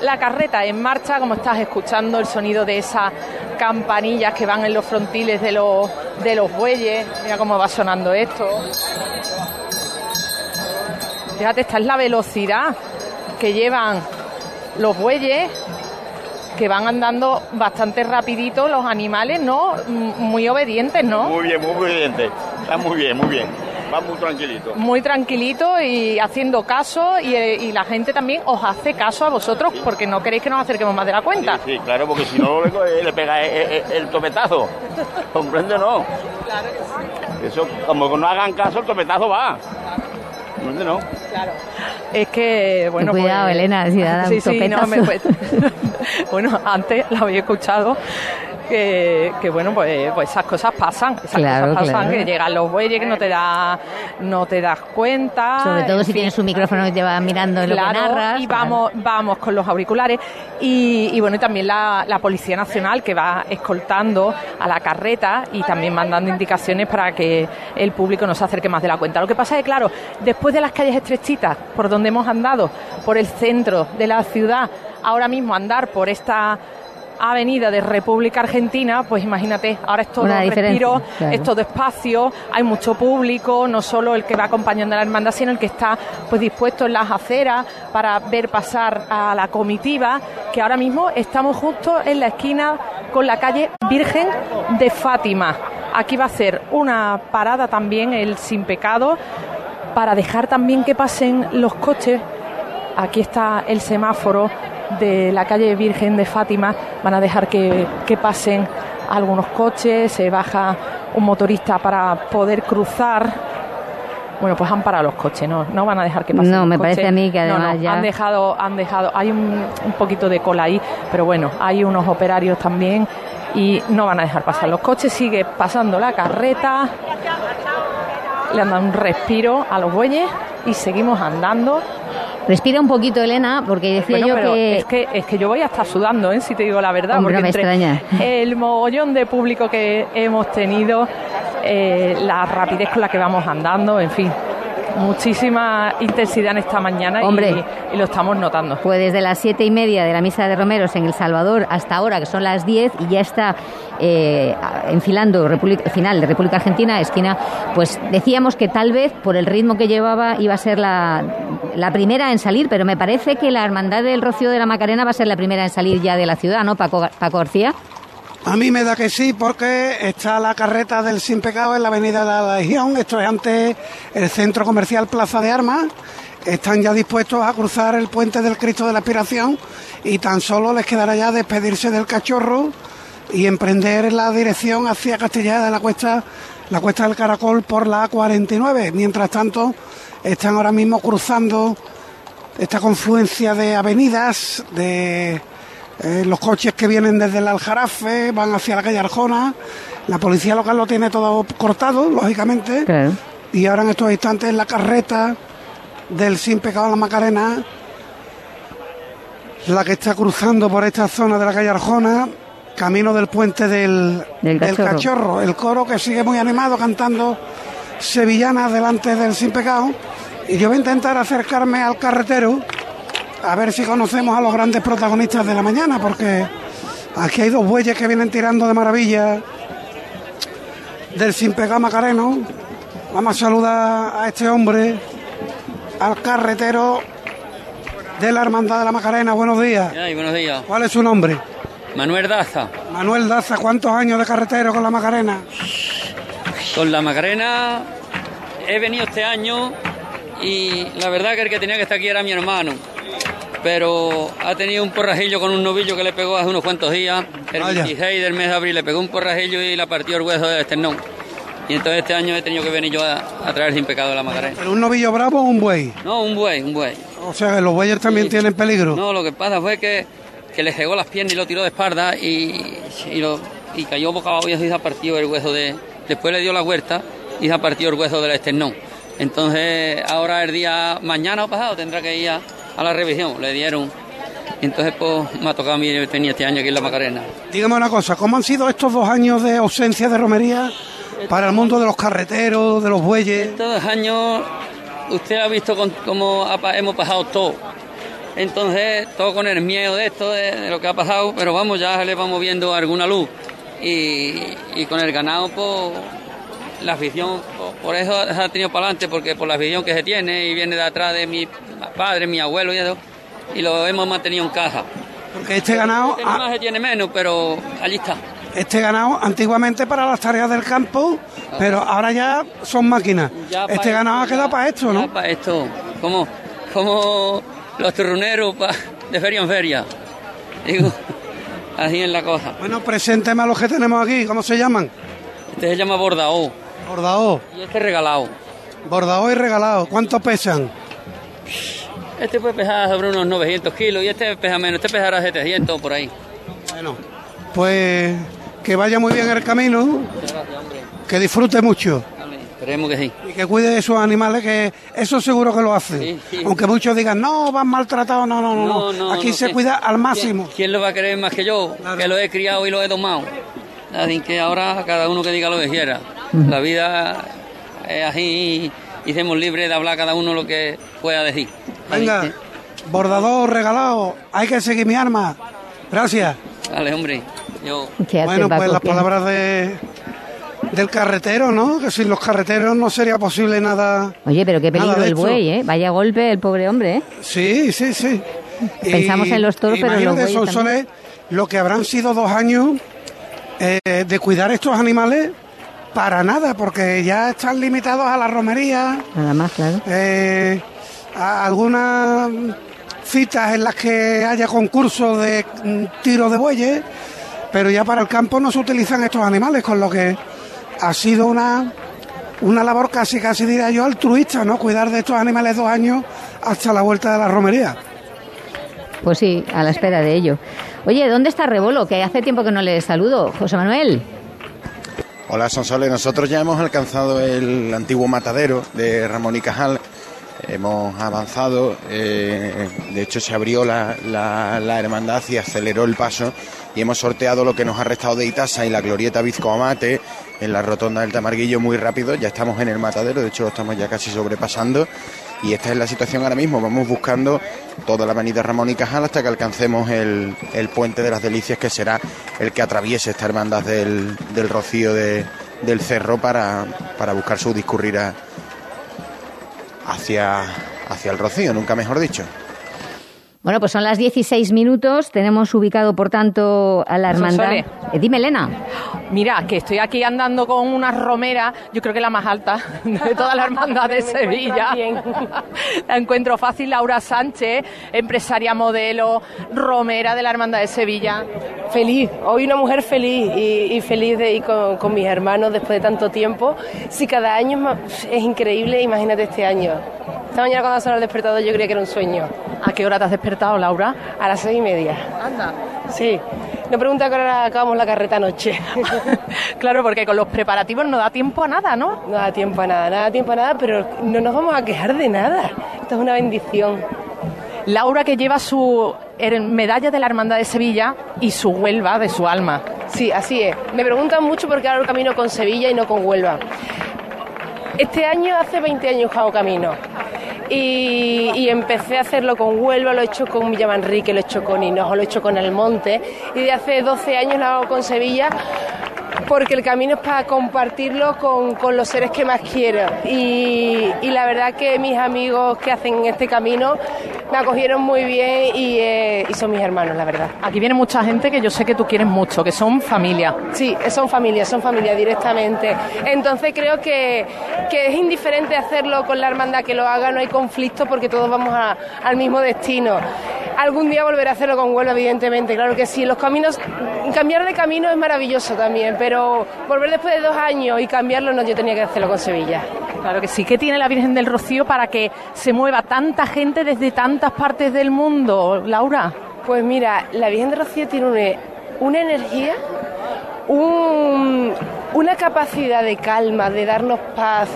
la carreta en marcha, como estás escuchando el sonido de esas campanillas que van en los frontiles de los, de los bueyes. Mira cómo va sonando esto. Fíjate, esta es la velocidad que llevan los bueyes, que van andando bastante rapidito los animales, ¿no? Muy obedientes, ¿no? Muy bien, muy obediente. Está muy bien, muy bien. Va muy tranquilito. Muy tranquilito y haciendo caso y, eh, y la gente también os hace caso a vosotros porque no queréis que nos acerquemos más de la cuenta. Sí, claro, porque si no le, pega el, el- el topetazo. ¿Comprende no? Eso, como no hagan caso, el topetazo va. ¿Comprende no? Claro. Es que, bueno, Cuidado, pues- Elena, si da sí, sí, no, me pues- bueno, antes la había escuchado que, que, bueno, pues, pues esas cosas pasan, esas Claro, cosas pasan, claro. que llegan los bueyes que no te da, no te das cuenta. Sobre todo si fin. tienes un micrófono y te va mirando en lo que Claro, narras. y vamos, vamos con los auriculares. Y, y bueno, y también la, la Policía Nacional que va escoltando a la carreta y también mandando indicaciones para que el público no se acerque más de la cuenta. Lo que pasa es que, claro, después de las calles estrechitas por donde hemos andado, por el centro de la ciudad, ahora mismo andar por esta avenida de República Argentina, pues imagínate, ahora es todo respiro, claro. es todo espacio, hay mucho público, no solo el que va acompañando a la hermandad, sino el que está pues dispuesto en las aceras para ver pasar a la comitiva, que ahora mismo estamos justo en la esquina con la calle Virgen de Fátima. Aquí va a ser una parada también el Sin Pecado para dejar también que pasen los coches. Aquí está el semáforo de la calle Virgen de Fátima. Van a dejar que, que pasen algunos coches, se baja un motorista para poder cruzar. Bueno, pues han parado los coches, no, no van a dejar que pasen No, los me coches. parece a mí que No, no, además ya- han dejado, han dejado, hay un, un poquito de cola ahí, pero bueno, hay unos operarios también y no van a dejar pasar los coches. Sigue pasando la carreta, le han dado un respiro a los bueyes y seguimos andando. Respira un poquito, Elena, porque decía Bueno, yo pero que... es que es que yo voy a estar sudando, ¿eh? si te digo la verdad, Hombre, porque me extraña. el mogollón de público que hemos tenido, eh, la rapidez con la que vamos andando, en fin, muchísima intensidad en esta mañana y- Hombre. y, lo estamos notando. Pues desde las siete y media de la misa de Romeros en El Salvador hasta ahora, que son las 10, y ya está eh, enfilando República- final de República Argentina, esquina, pues decíamos que tal vez por el ritmo que llevaba iba a ser la, la primera en salir, pero me parece que la Hermandad del Rocío de la Macarena va a ser la primera en salir ya de la ciudad, ¿no, Paco, Paco García? A mí me da que sí, porque está la carreta del Sin Pecado en la avenida de la Legión. Esto es antes el centro comercial Plaza de Armas. Están ya dispuestos a cruzar el puente del Cristo de la Aspiración y tan solo les quedará ya despedirse del cachorro y emprender la dirección hacia Castellana de la Cuesta, la Cuesta del Caracol por la A49. Mientras tanto, están ahora mismo cruzando esta confluencia de avenidas, de eh, los coches que vienen desde el Aljarafe, van hacia la calle Arjona. La policía local lo tiene todo cortado, lógicamente. Claro. Y ahora en estos instantes la carreta del Sin Pecado a la Macarena, la que está cruzando por esta zona de la calle Arjona, camino del puente del, Del del Cachorro. cachorro. El coro que sigue muy animado cantando sevillanas delante del Sin Pecado. Y yo voy a intentar acercarme al carretero a ver si conocemos a los grandes protagonistas de la mañana, porque aquí hay dos bueyes que vienen tirando de maravilla del Sin Pecado Macareno. Vamos a saludar a este hombre, al carretero de la Hermandad de la Macarena. Buenos días. Ay, buenos días. ¿Cuál es su nombre? Manuel Daza. Manuel Daza, ¿cuántos años de carretero con la Macarena? Con la Macarena he venido este año y la verdad que el que tenía que estar aquí era mi hermano. Pero ha tenido un porrajillo con un novillo que le pegó hace unos cuantos días. El Vaya. 26 del mes de abril le pegó un porrajillo y le partió el hueso del esternón. Y entonces este año he tenido que venir yo a, a traer sin pecado la Macarena. ¿Pero un novillo bravo o un buey? No, un buey, un buey. O sea que los bueyes también tienen peligro. No, lo que pasa fue que, que le cegó las piernas y lo tiró de espalda y, y, lo, y cayó boca abajo y se partió el hueso de... Después le dio la huerta y se partió el hueso del esternón. Entonces ahora el día mañana o pasado tendrá que ir a, a la revisión. Le dieron... Entonces pues me ha tocado a mí venir este año aquí en la Macarena. Dígame una cosa, ¿cómo han sido estos dos años de ausencia de romería para el mundo de los carreteros, de los bueyes? Estos años usted ha visto con- cómo hemos pasado todo. Entonces, todo con el miedo de esto, de, de lo que ha pasado, pero vamos, ya le vamos viendo alguna luz. Y, y con el ganado, pues, la afición, por eso se ha tenido para adelante, porque por la afición que se tiene y viene de atrás de mi padre, mi abuelo y eso, y lo hemos mantenido en casa. Porque este ganado, Este más se tiene menos, pero allí está. este ganado antiguamente para las tareas del campo, pero ahora ya son máquinas. Ya Este ganado ha esto, quedado ya- para esto, ¿no? para esto, como, como los turroneros pa- de feria en feria. Digo, así es la cosa. Bueno, presénteme a los que tenemos aquí, ¿cómo se llaman? Este se llama Bordao Bordao. y este regalado. Bordao y regalado. ¿Cuánto pesan? Este puede pesar sobre unos 900 kilos y este pesa menos, este pesará 700 por ahí. Bueno, pues que vaya muy bien el camino, Muchas gracias, hombre. que disfrute mucho Esperemos que sí. y que cuide de sus animales, que eso seguro que lo hace. Sí, sí. Aunque muchos digan, no, van maltratados, no, no, no, no. Aquí no, se ¿quién- cuida al máximo. ¿Quién, quién lo va a querer más que yo? Que lo he criado y lo he domado. Así que ahora cada uno que diga lo que quiera. La vida es así y somos libres de hablar cada uno lo que pueda decir. Venga, bordador, regalado, hay que seguir mi arma. Gracias. Vale, hombre. Yo... Bueno, pues las palabras de, del carretero, ¿no? Que sin los carreteros no sería posible nada. Oye, pero qué peligro el buey, ¿eh? Vaya golpe el pobre hombre, ¿eh? Sí, sí, sí. Pensamos en los toros, pero en los bueyes Sonsoles, lo que habrán sido dos años eh, de cuidar estos animales para nada, porque ya están limitados a la romería, Nada más, claro. eh, a algunas citas en las que haya concursos de mm, tiro de bueyes, pero ya para el campo no se utilizan estos animales, con lo que ha sido una, una labor casi, casi diría yo, altruista, ¿no? Cuidar de estos animales dos años hasta la vuelta de la romería. Pues sí, a la espera de ello. Oye, ¿dónde está Rebolo? Que hace tiempo que no le saludo. José Manuel. Hola Sonsoles, nosotros ya hemos alcanzado el antiguo matadero de Ramón y Cajal, hemos avanzado, eh, de hecho se abrió la, la- la hermandad y aceleró el paso y hemos sorteado lo que nos ha restado de Itasa y la glorieta Vizco Amate en la rotonda del Tamarguillo muy rápido, ya estamos en el matadero, de hecho lo estamos ya casi sobrepasando y esta es la situación ahora mismo, vamos buscando toda la avenida Ramón y Cajal hasta que alcancemos el, el puente de las delicias que será el que atraviese esta hermandad del, del Rocío de- del Cerro para, para buscar su discurrir a- hacia, hacia el Rocío, nunca mejor dicho. Bueno, pues son las 16 minutos. Tenemos ubicado, por tanto, a la hermandad. Eh, dime, Elena. Mira, que estoy aquí andando con una romera, yo creo que la más alta de toda la hermandad de Sevilla. La encuentro fácil, Laura Sánchez, empresaria modelo, romera de la hermandad de Sevilla. Feliz, hoy una mujer feliz y, y feliz de ir con, con mis hermanos después de tanto tiempo. Si cada año es, más- es increíble, imagínate este año. Esta mañana cuando sonó el despertador yo creía que era un sueño. ¿A qué hora te has despertado, Laura? A las seis y media. Anda. Sí. No pregunta a qué hora acabamos la carreta anoche. claro, porque con los preparativos no da tiempo a nada, ¿no? No da tiempo a nada, nada da tiempo a nada, pero no nos vamos a quejar de nada. Esto es una bendición. Laura que lleva su medalla de la Hermandad de Sevilla y su Huelva de su alma. Sí, así es. Me preguntan mucho por qué hago el camino con Sevilla y no con Huelva. Este año, hace 20 años que hago camino. Y, empecé a hacerlo con Huelva, lo he hecho con Villamanrique, lo he hecho con Hinojo, lo he hecho con Almonte. Y de hace 12 años lo hago con Sevilla porque el camino es para compartirlo con, con los seres que más quiero. Y, y la verdad que mis amigos que hacen este camino me acogieron muy bien y, eh, y son mis hermanos, la verdad. Aquí viene mucha gente que yo sé que tú quieres mucho, que son familia. Sí, son familia, son familia directamente. Entonces creo que, que es indiferente hacerlo con la hermandad que lo haga, no hay conflicto porque todos vamos a- al mismo destino. Algún día volveré a hacerlo con Huelva, evidentemente, claro que sí. Los caminos, cambiar de camino es maravilloso también, pero volver después de dos años y cambiarlo, no, yo tenía que hacerlo con Sevilla. Claro que sí. ¿Qué tiene la Virgen del Rocío para que se mueva tanta gente desde tantas partes del mundo, Laura? Pues mira, la Virgen de Rocío tiene una, una energía, un- una capacidad de calma, de darnos paz.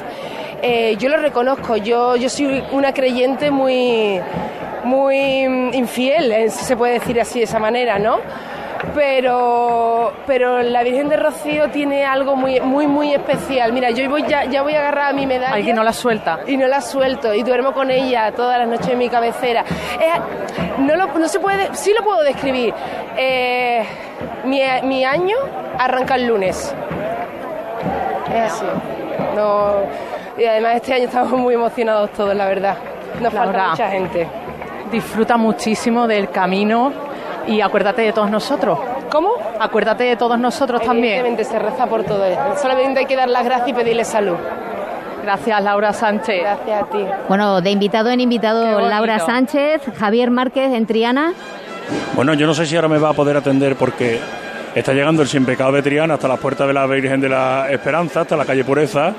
Eh, yo lo reconozco, yo, yo soy una creyente muy, muy infiel, eh, se puede decir así de esa manera, ¿no? Pero, pero la Virgen de Rocío tiene algo muy, muy, muy especial. Mira, yo voy ya, ya voy a agarrar a mi medalla. Alguien no la suelta. Y no la suelto. Y duermo con ella todas las noches en mi cabecera. Es- no, lo, no se puede, sí lo puedo describir. Eh, mi, mi año arranca el lunes. Es así. No, y además este año estamos muy emocionados todos, la verdad. Nos falta Laura, mucha gente. Disfruta muchísimo del camino y acuérdate de todos nosotros. ¿Cómo? Acuérdate de todos nosotros también. Evidentemente se reza por todo. Solamente hay que dar las gracias y pedirle salud. Gracias, Laura Sánchez. Gracias a ti. Bueno, de invitado en invitado. Laura Sánchez, Javier Márquez en Triana. Bueno, yo no sé si ahora me va a poder atender porque está llegando el Sin Pecado de Triana hasta las puertas de la Virgen de la Esperanza, hasta la calle Pureza,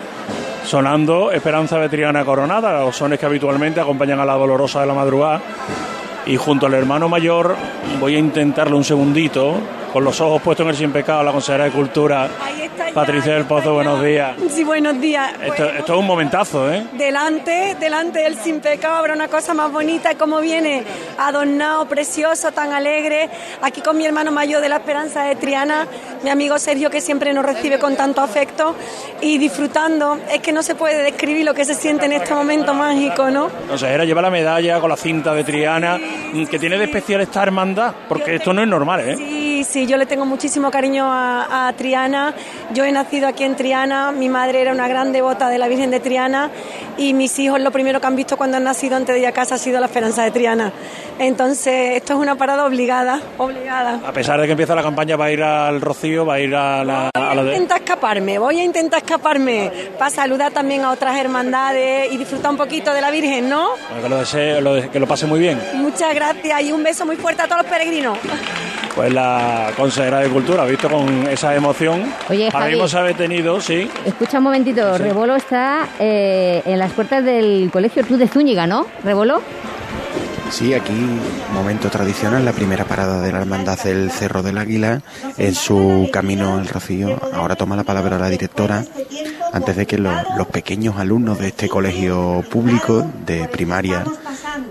sonando Esperanza de Triana Coronada, los sones que habitualmente acompañan a la Dolorosa de la Madrugada. Y junto al hermano mayor voy a intentarle un segundito con los ojos puestos en el sin pecado, la consejera de Cultura, Patricia del Pozo, buenos días. Sí, buenos días. Esto, esto es un momentazo, ¿eh? Delante, delante del sin pecado habrá una cosa más bonita, como viene adornado, precioso, tan alegre. Aquí con mi hermano mayor de la Esperanza de Triana, mi amigo Sergio, que siempre nos recibe con tanto afecto y disfrutando. Es que no se puede describir lo que se siente en este momento mágico, ¿no? Consejera lleva la medalla con la cinta de Triana, mm, que tiene de especial esta hermandad, porque esto no es normal, ¿eh? Sí, sí, yo le tengo muchísimo cariño a, a Triana. Yo he nacido aquí en Triana, mi madre era una gran devota de la Virgen de Triana y mis hijos lo primero que han visto cuando han nacido antes de ir a casa ha sido la Esperanza de Triana. Entonces, esto es una parada obligada, obligada. A pesar de que empieza la campaña, va a ir al Rocío, va a ir a la, a la Voy a de... intentar escaparme, voy a intentar escaparme para saludar también a otras hermandades y disfrutar un poquito de la Virgen, ¿no? Bueno, que lo desee, lo de- que lo pase muy bien. Muchas gracias y un beso muy fuerte a todos los peregrinos. Pues la consejera de Cultura, ha visto con esa emoción. Oye, Ahora mismo se ha detenido, sí. Escucha un momentito, Rebolo está eh, en las puertas del colegio Cruz de Zúñiga, ¿no? Rebolo. Sí, aquí, momento tradicional, la primera parada de la Hermandad del Cerro del Águila en su camino al Rocío. Ahora toma la palabra la directora antes de que los, los pequeños alumnos de este colegio público de primaria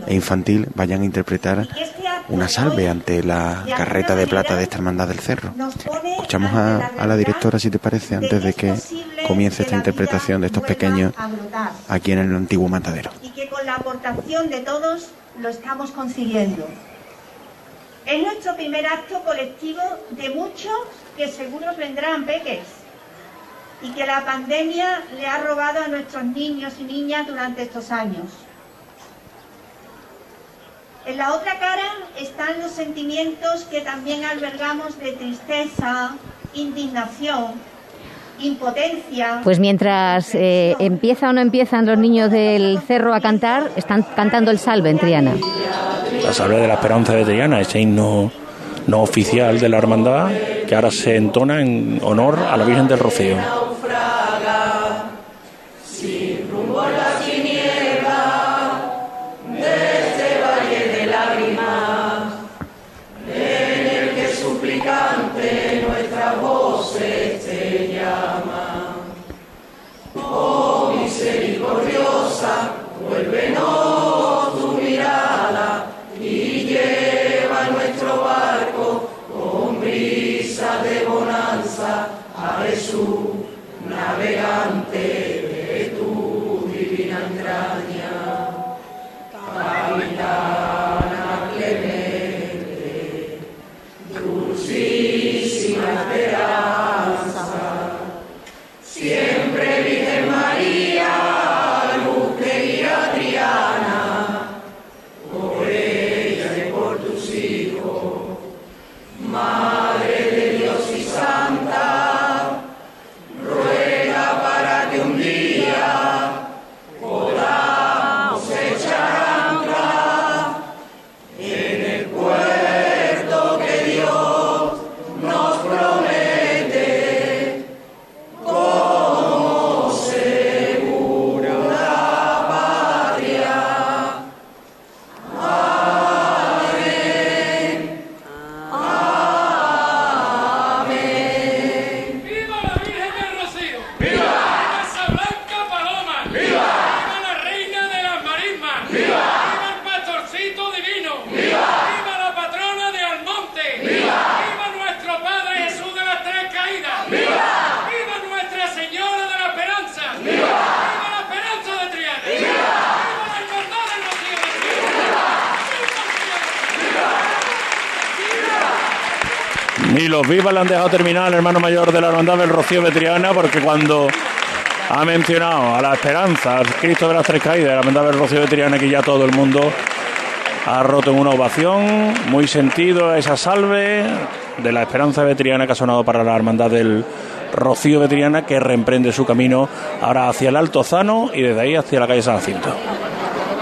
e infantil vayan a interpretar una salve ante la carreta de plata de esta Hermandad del Cerro. Escuchamos a, a la directora, si te parece, antes de que comience esta interpretación de estos pequeños aquí en el antiguo matadero. y que con la aportación de todos lo estamos consiguiendo. Es nuestro primer acto colectivo de muchos que seguro vendrán peques y que la pandemia le ha robado a nuestros niños y niñas durante estos años. En la otra cara están los sentimientos que también albergamos de tristeza, indignación, impotencia. Pues mientras eh, empieza o no empiezan los niños del cerro a cantar, están cantando el salve en Triana. La salve de la esperanza de Triana, ese himno no oficial de la hermandad, que ahora se entona en honor a la Virgen del Rocío. Ni los vivas le han dejado terminar al hermano mayor de la hermandad del Rocío de Triana, porque cuando ha mencionado a la esperanza, al Cristo de las Tres Caídas, la hermandad del Rocío de Triana, que ya todo el mundo ha roto en una ovación, muy sentido a esa salve de la esperanza vetriana que ha sonado para la hermandad del Rocío Vetriana, que reemprende su camino ahora hacia el Alto Zano y desde ahí hacia la calle San Jacinto.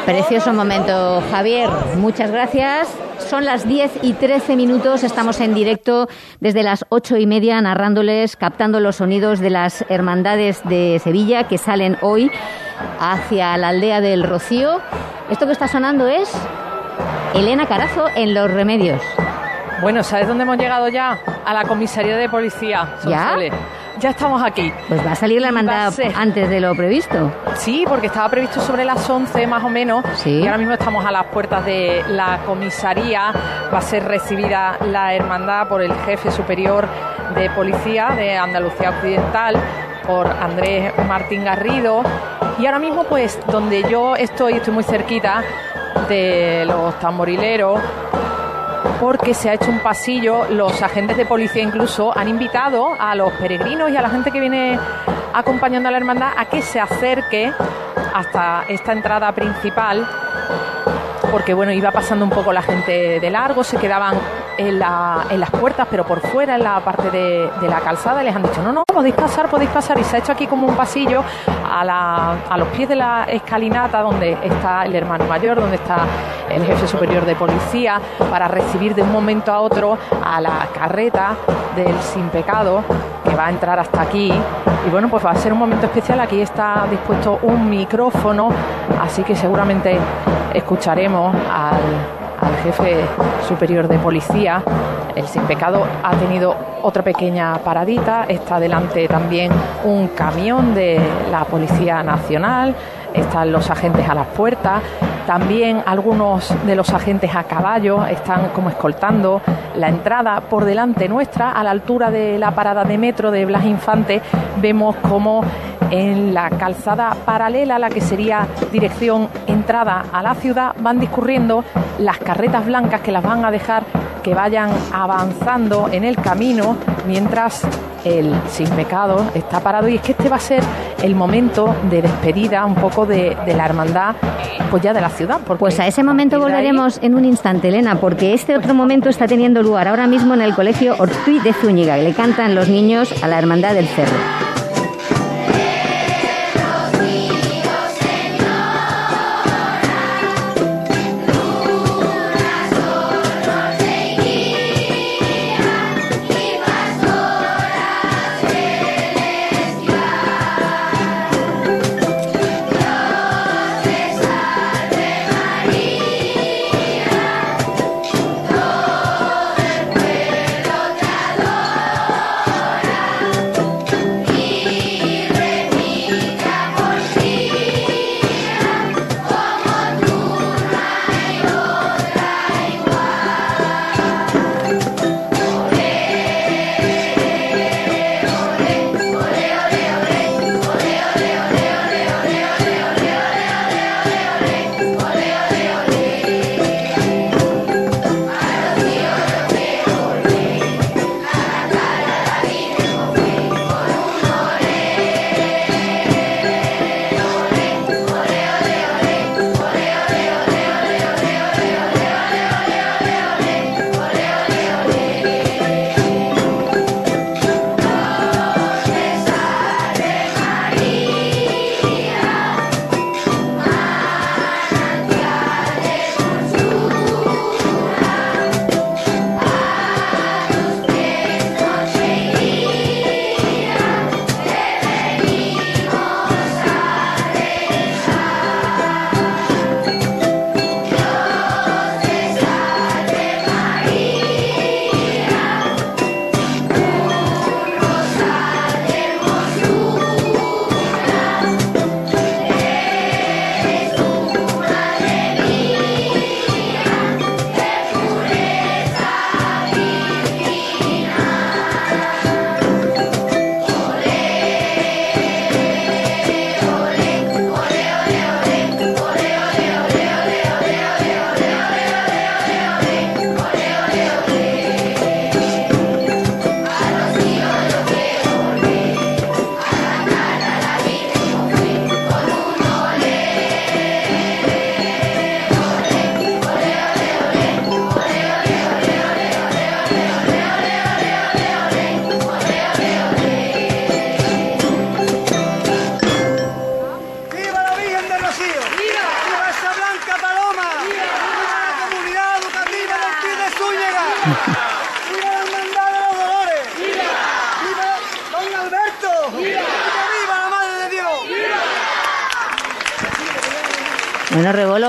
Precioso momento, Javier. Muchas gracias. Son las 10 y 13 minutos. Estamos en directo desde las ocho y media narrándoles, captando los sonidos de las hermandades de Sevilla que salen hoy hacia la aldea del Rocío. Esto que está sonando es Elena Carazo en Los Remedios. Bueno, ¿sabes dónde hemos llegado ya? A la comisaría de policía. ¿Ya? Ya estamos aquí. Pues va a salir la hermandad antes de lo previsto. Sí, porque estaba previsto sobre las 11 más o menos. Sí. Y ahora mismo estamos a las puertas de la comisaría. Va a ser recibida la hermandad por el jefe superior de policía de Andalucía Occidental, por Andrés Martín Garrido. Y ahora mismo, pues, donde yo estoy, estoy muy cerquita de los tamborileros porque se ha hecho un pasillo, los agentes de policía incluso han invitado a los peregrinos y a la gente que viene acompañando a la hermandad a que se acerque hasta esta entrada principal, porque bueno, iba pasando un poco la gente de largo, se quedaban en, la- en las puertas, pero por fuera, en la parte de, la calzada, les han dicho, no, no, podéis pasar, podéis pasar, y se ha hecho aquí como un pasillo a, la- a los pies de la escalinata, donde está el hermano mayor, donde está el jefe superior de policía, para recibir de un momento a otro a la carreta del sin pecado, que va a entrar hasta aquí. Y bueno, pues va a ser un momento especial. Aquí está dispuesto un micrófono, así que seguramente escucharemos al jefe superior de policía. El sin pecado ha tenido otra pequeña paradita. Está delante también un camión de la Policía Nacional. Están los agentes a las puertas. También algunos de los agentes a caballo están como escoltando la entrada por delante nuestra, a la altura de la parada de metro de Blas Infante. Vemos como en la calzada paralela a la que sería dirección entrada a la ciudad van discurriendo las carretas blancas que las van a dejar que vayan avanzando en el camino mientras el sin pecado está parado y es que este va a ser el momento de despedida un poco de, de la hermandad pues ya de la ciudad Pues a ese momento ahí- volveremos en un instante, Elena, porque este otro momento está teniendo lugar ahora mismo en el colegio Ortuy de Zúñiga, que le cantan los niños a la Hermandad del Cerro.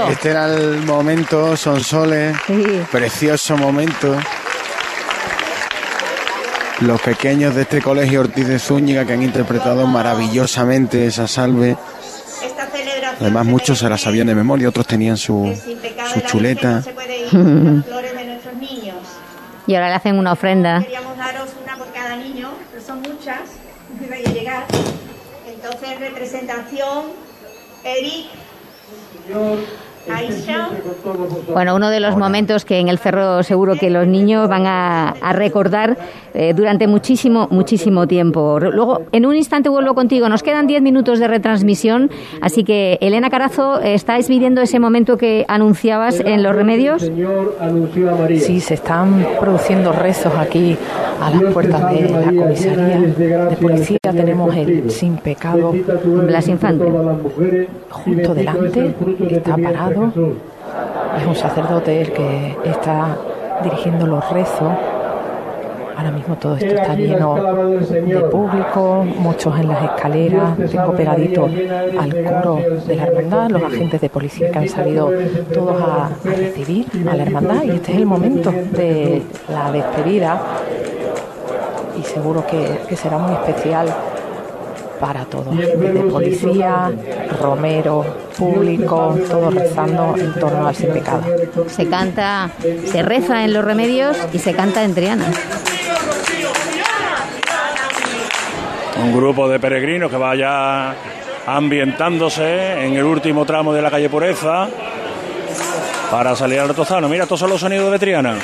Este era el momento, Sonsoles, precioso momento los pequeños de este colegio Ortiz de Zúñiga que han interpretado maravillosamente esa salve. Además muchos se la sabían de memoria, otros tenían su, su chuleta. Y ahora le hacen una ofrenda. Queríamos daros una por cada niño, pero son muchas, no iba a llegar. Entonces, representación, Eric, Aisha, Bueno, uno de los momentos que en el cerro seguro que los niños van a, a recordar eh, durante muchísimo, muchísimo tiempo. Luego, en un instante vuelvo contigo. Nos quedan 10 minutos de retransmisión, así que, Elena Carazo, ¿estáis viviendo ese momento que anunciabas en Los Remedios? Sí, se están produciendo rezos aquí a las puertas de la comisaría de policía. Tenemos el sin pecado Blas Infante. justo delante, está parado. Es un sacerdote el que está dirigiendo los rezos. Ahora mismo todo esto está lleno de público, muchos en las escaleras. Tengo pegadito al coro de la hermandad, los agentes de policía que han salido todos a, a recibir a la hermandad. y este es el momento de la despedida. Y seguro que, que será muy especial para todos, desde policía, romero, público, todos rezando en torno al sin pecado. Se canta, se reza en Los Remedios y se canta en Triana. Un grupo de peregrinos que vaya ambientándose en el último tramo de la calle Pureza para salir al Retozano. Mira, estos son los sonidos de Triana.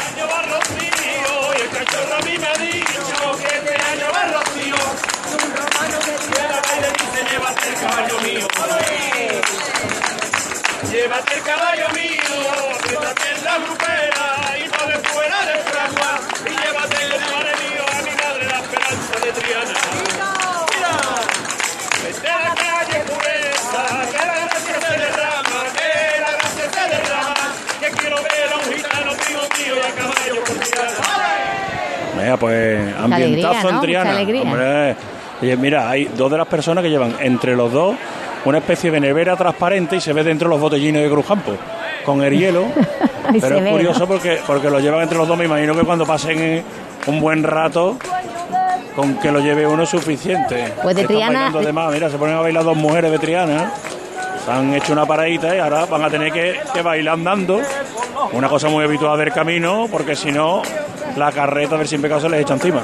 Mira, pues ambientazo alegría, ¿no? en Triana. Mucha alegría. Hombre, oye, mira, hay dos de las personas que llevan entre los dos una especie de nevera transparente y se ve dentro los botellines de Cruzcampo con el hielo. Pero es ve, curioso ¿no? porque, porque lo llevan entre los dos. Me imagino que cuando pasen un buen rato, con que lo lleve uno es suficiente. Pues de Están Triana- de más. Mira, se ponen a bailar dos mujeres de Triana. Han hecho una paradita y ahora van a tener que, que bailar andando. Una cosa muy habitual del camino, porque si no, la carreta del sin pecado se les echa encima.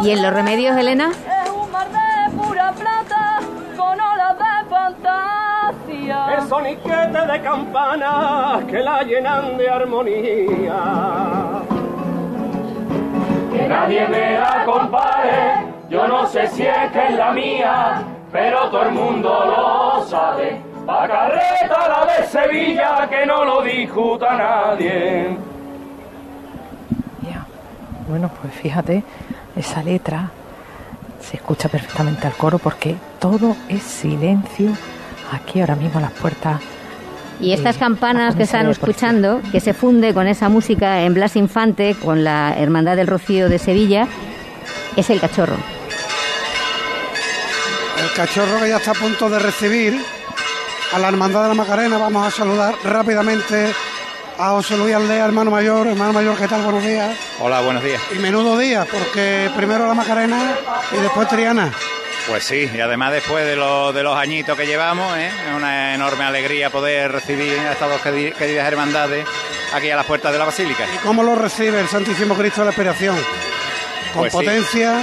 ¿Y en Los Remedios, Elena? Es un mar de pura plata con olas de fantasía. El soniquete de campanas que la llenan de armonía. Que nadie me la compare, yo no sé si es que es la mía, pero todo el mundo lo sabe. Pa' carreta la de Sevilla, que no lo discuta nadie. Bueno, pues fíjate, esa letra se escucha perfectamente al coro porque todo es silencio aquí ahora mismo las puertas. Y estas campanas la que están escuchando, que se funde con esa música en Blas Infante, con la Hermandad del Rocío de Sevilla, es el cachorro. El cachorro que ya está a punto de recibir a la Hermandad de la Macarena. Vamos a saludar rápidamente a José Luis Aldea, hermano mayor. Hermano mayor, ¿qué tal? Buenos días. Hola, buenos días. Y menudo día, porque primero la Macarena y después Triana. Pues sí, y además después de, los de los añitos que llevamos, ¿eh? es una enorme alegría poder recibir a estas dos queri- queridas hermandades aquí a las puertas de la Basílica. ¿Y cómo lo recibe el Santísimo Cristo de la Esperación? Con Pues potencia.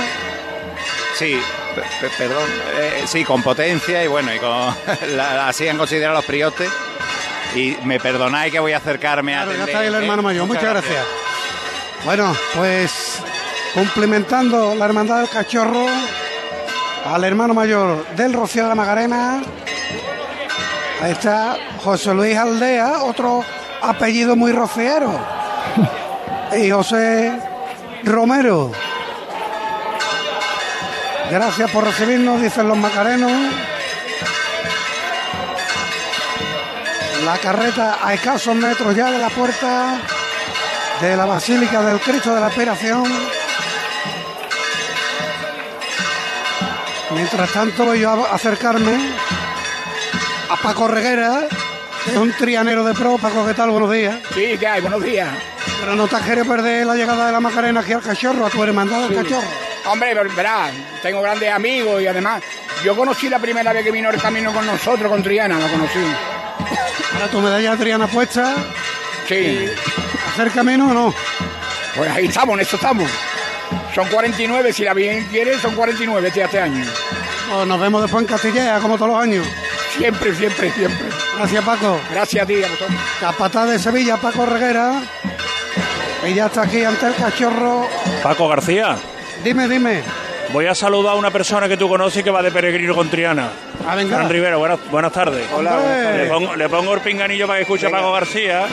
Sí, perdón, eh, sí, con potencia y bueno, y con la- así han considerado los priotes. Y me perdonáis que voy a acercarme a Claro, ya atender, está ahí el ¿eh? hermano mayor. Muchas gracias. Bueno, pues cumplimentando la hermandad del cachorro al hermano mayor del Rocío de la Magarena. Ahí está José Luis Aldea, otro apellido muy rociero. Y José Romero. Gracias por recibirnos, dicen los macarenos. La carreta a escasos metros ya de la puerta de la Basílica del Cristo de la Esperación. Mientras tanto voy yo a acercarme a Paco Reguera, que es un trianero de pro. Paco, ¿qué tal? Buenos días. Sí, ¿qué hay? Buenos días. Pero no te quieres perder la llegada de la Macarena aquí al cachorro, a tu hermandad del Sí. cachorro. Hombre, ver- verás, tengo grandes amigos y además yo conocí la primera vez que vino el camino con nosotros, con Triana, la conocí. Ahora tu medalla de Triana puesta. Sí. ¿Hacer camino o no? Pues ahí estamos, en eso estamos. Son 49, si la bien quiere, son 49 este, este año. Pues nos vemos después en Castilleja, como todos los años. Siempre, siempre, siempre. Gracias, Paco. Gracias a ti, a vosotros. Capataz de Sevilla, Paco Reguera. Y ya está aquí ante el cachorro. Paco García, Dime, dime. voy a saludar a una persona que tú conoces que va de peregrino con Triana. Ah, venga. Fran Rivera, buenas, buenas tardes. Hola, buenas tardes. Le pongo, le pongo el pinganillo para que escuche a Paco García.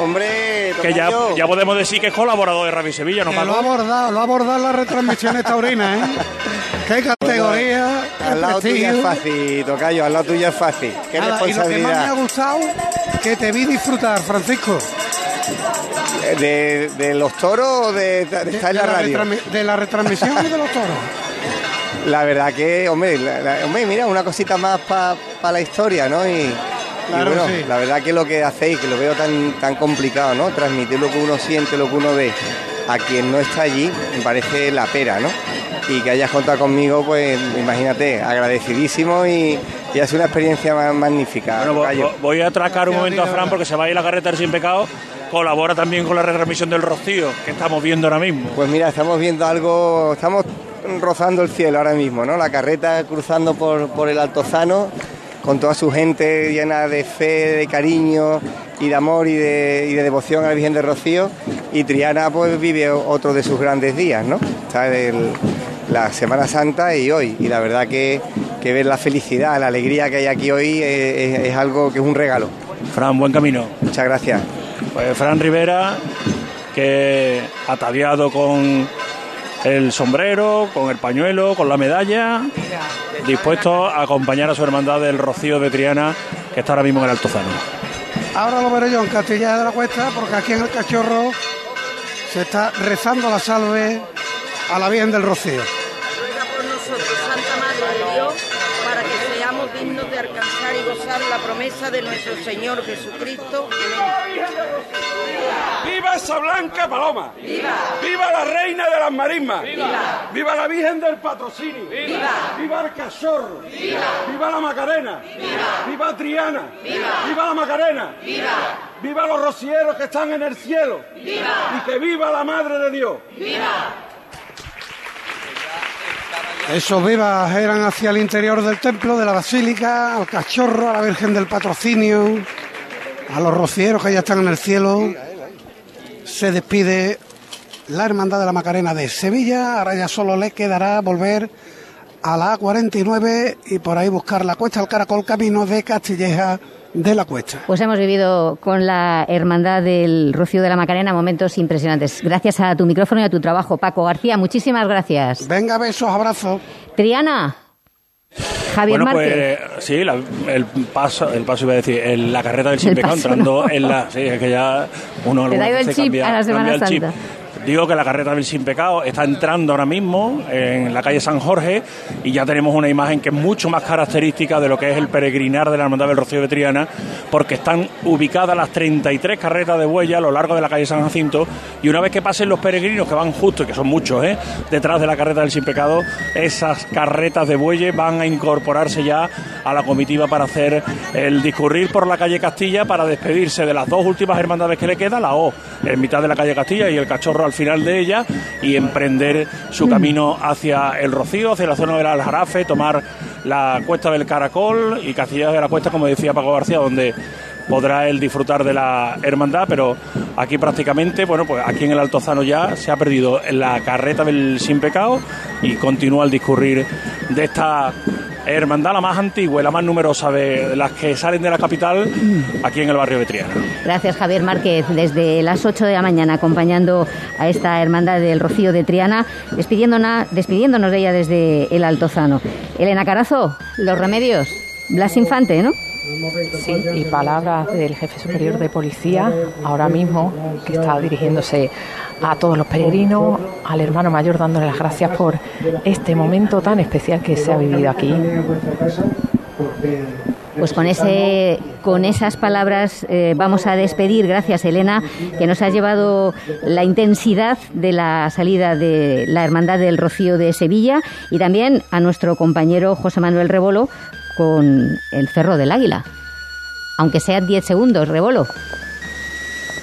Hombre, Que ya, tocayo. ya podemos decir que es colaborador de Radio Sevilla, ¿no, Que lo ha Paco? abordado, lo ha abordado en las retransmisiones taurinas, ¿eh? Qué categoría, qué Al lado tuyo prestigio. es fácil, tocayo, al lado tuyo es fácil. Qué Nada, y lo que más me ha responsabilidad. gustado, que te vi disfrutar, Francisco. De, de los toros o de, de estar en la radio? de la retransmisión y de los toros. La verdad que, hombre, la- la- hombre mira, una cosita más para la historia, ¿no? Y, bueno, sí. la verdad que lo que hacéis, que lo veo tan, tan complicado, ¿no? Transmitir lo que uno siente, lo que uno ve a quien no está allí, me parece la pera, ¿no? Y que hayas contado conmigo, pues imagínate, agradecidísimo y, y ha sido una experiencia ma- magnífica. Bueno, voy a atracar un momento a Fran porque se va a ir la carreta del Sin Pecado. Colabora también con la retransmisión del Rocío, que estamos viendo ahora mismo. Pues mira, estamos viendo algo, estamos rozando el cielo ahora mismo, ¿no? La carreta cruzando por, por el Altozano, con toda su gente llena de fe, de cariño y de amor y de, y de devoción a la Virgen de Rocío. Y Triana pues vive otro de sus grandes días, ¿no? Está el- la Semana Santa y hoy. Y la verdad que, que ver la felicidad, la alegría que hay aquí hoy es, es- es algo que es un regalo. Fran, buen camino. Muchas gracias. Pues Fran Rivera, que ataviado con el sombrero, con el pañuelo, con la medalla, dispuesto a acompañar a su hermandad del Rocío de Triana, que está ahora mismo en el Altozano. Ahora lo veré yo en Castilla de la Cuesta, porque aquí en el cachorro se está rezando la salve a la Virgen del Rocío. Promesa de nuestro Señor Jesucristo. ¡Viva esa blanca paloma! ¡Viva! ¡Viva la reina de las marismas! ¡Viva! ¡Viva la Virgen del Patrocinio! ¡Viva! ¡Viva el cachorro! ¡Viva! ¡Viva la Macarena! ¡Viva! ¡Viva Triana! ¡Viva! ¡Viva la Macarena! ¡Viva! ¡Viva los rocieros que están en el cielo! ¡Viva! ¡Y que viva la Madre de Dios! Esos vivas eran hacia el interior del templo, de la basílica, al cachorro, a la Virgen del Patrocinio, a los rocieros que ya están en el cielo. Se despide la Hermandad de la Macarena de Sevilla. Ahora ya solo le quedará volver a la A49 y por ahí buscar la cuesta al caracol camino de Castilleja de la Cuesta. Pues hemos vivido con la hermandad del Rocío de la Macarena momentos impresionantes. Gracias a tu micrófono y a tu trabajo, Paco García. Muchísimas gracias. Venga, besos, abrazos. Triana. Javier bueno, Márquez. pues sí, la- el paso, el paso iba a decir, el- la carreta del Sin El Pecado, paso, entrando no. en la. Sí, es que ya uno Te da el chip cambia- a la Semana chip. Santa. Digo que la carreta del Sin Pecado está entrando ahora mismo en la calle San Jorge y ya tenemos una imagen que es mucho más característica de lo que es el peregrinar de la Hermandad del Rocío de Triana, porque están ubicadas las 33 carretas de huella a lo largo de la calle San Jacinto y una vez que pasen los peregrinos, que van justo, y que son muchos, ¿eh? detrás de la carreta del Sin Pecado, esas carretas de bueyes van a incorporarse ya a la comitiva para hacer el discurrir por la calle Castilla para despedirse de las dos últimas hermandades que le queda, la O en mitad de la calle Castilla y el cachorro al final de ella, y emprender su camino hacia el Rocío, hacia la zona del Aljarafe, tomar la cuesta del Caracol y Castilla de la Cuesta, como decía Paco García, donde podrá él disfrutar de la hermandad, pero aquí prácticamente, bueno, pues aquí en el Altozano ya se ha perdido la carreta del Sin Pecado y continúa el discurrir de esta hermandad, la más antigua y la más numerosa de las que salen de la capital, aquí en el barrio de Triana. Gracias, Javier Márquez, desde las 8 de la mañana acompañando a esta hermandad del Rocío de Triana, despidiéndonos, despidiéndonos de ella desde el Altozano. Elena Carazo, los remedios. Blas Infante, ¿no? Sí, y palabras del jefe superior de policía, ahora mismo, que está dirigiéndose a todos los peregrinos, al hermano mayor dándole las gracias por este momento tan especial que se ha vivido aquí. Pues con, ese, con esas palabras eh, vamos a despedir. Gracias, Elena, que nos ha llevado la intensidad de la salida de la Hermandad del Rocío de Sevilla y también a nuestro compañero José Manuel Rebolo con el Cerro del Águila. Aunque sean 10 segundos, Rebolo.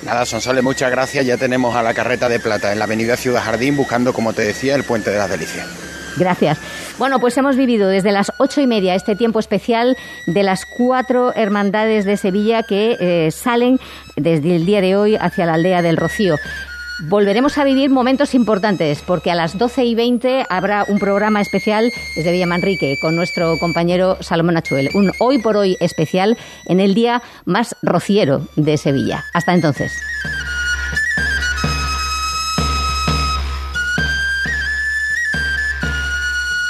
Nada, Sonsole, muchas gracias. Ya tenemos a la carreta de plata en la avenida Ciudad Jardín buscando, como te decía, el Puente de las Delicias. Gracias. Bueno, pues hemos vivido desde las ocho y media este tiempo especial de las cuatro hermandades de Sevilla que eh, salen desde el día de hoy hacia la aldea del Rocío. Volveremos a vivir momentos importantes porque a las 12 y 20 habrá un programa especial desde Villamanrique con nuestro compañero Salomón Achuel. Un hoy por hoy especial en el día más rociero de Sevilla. Hasta entonces.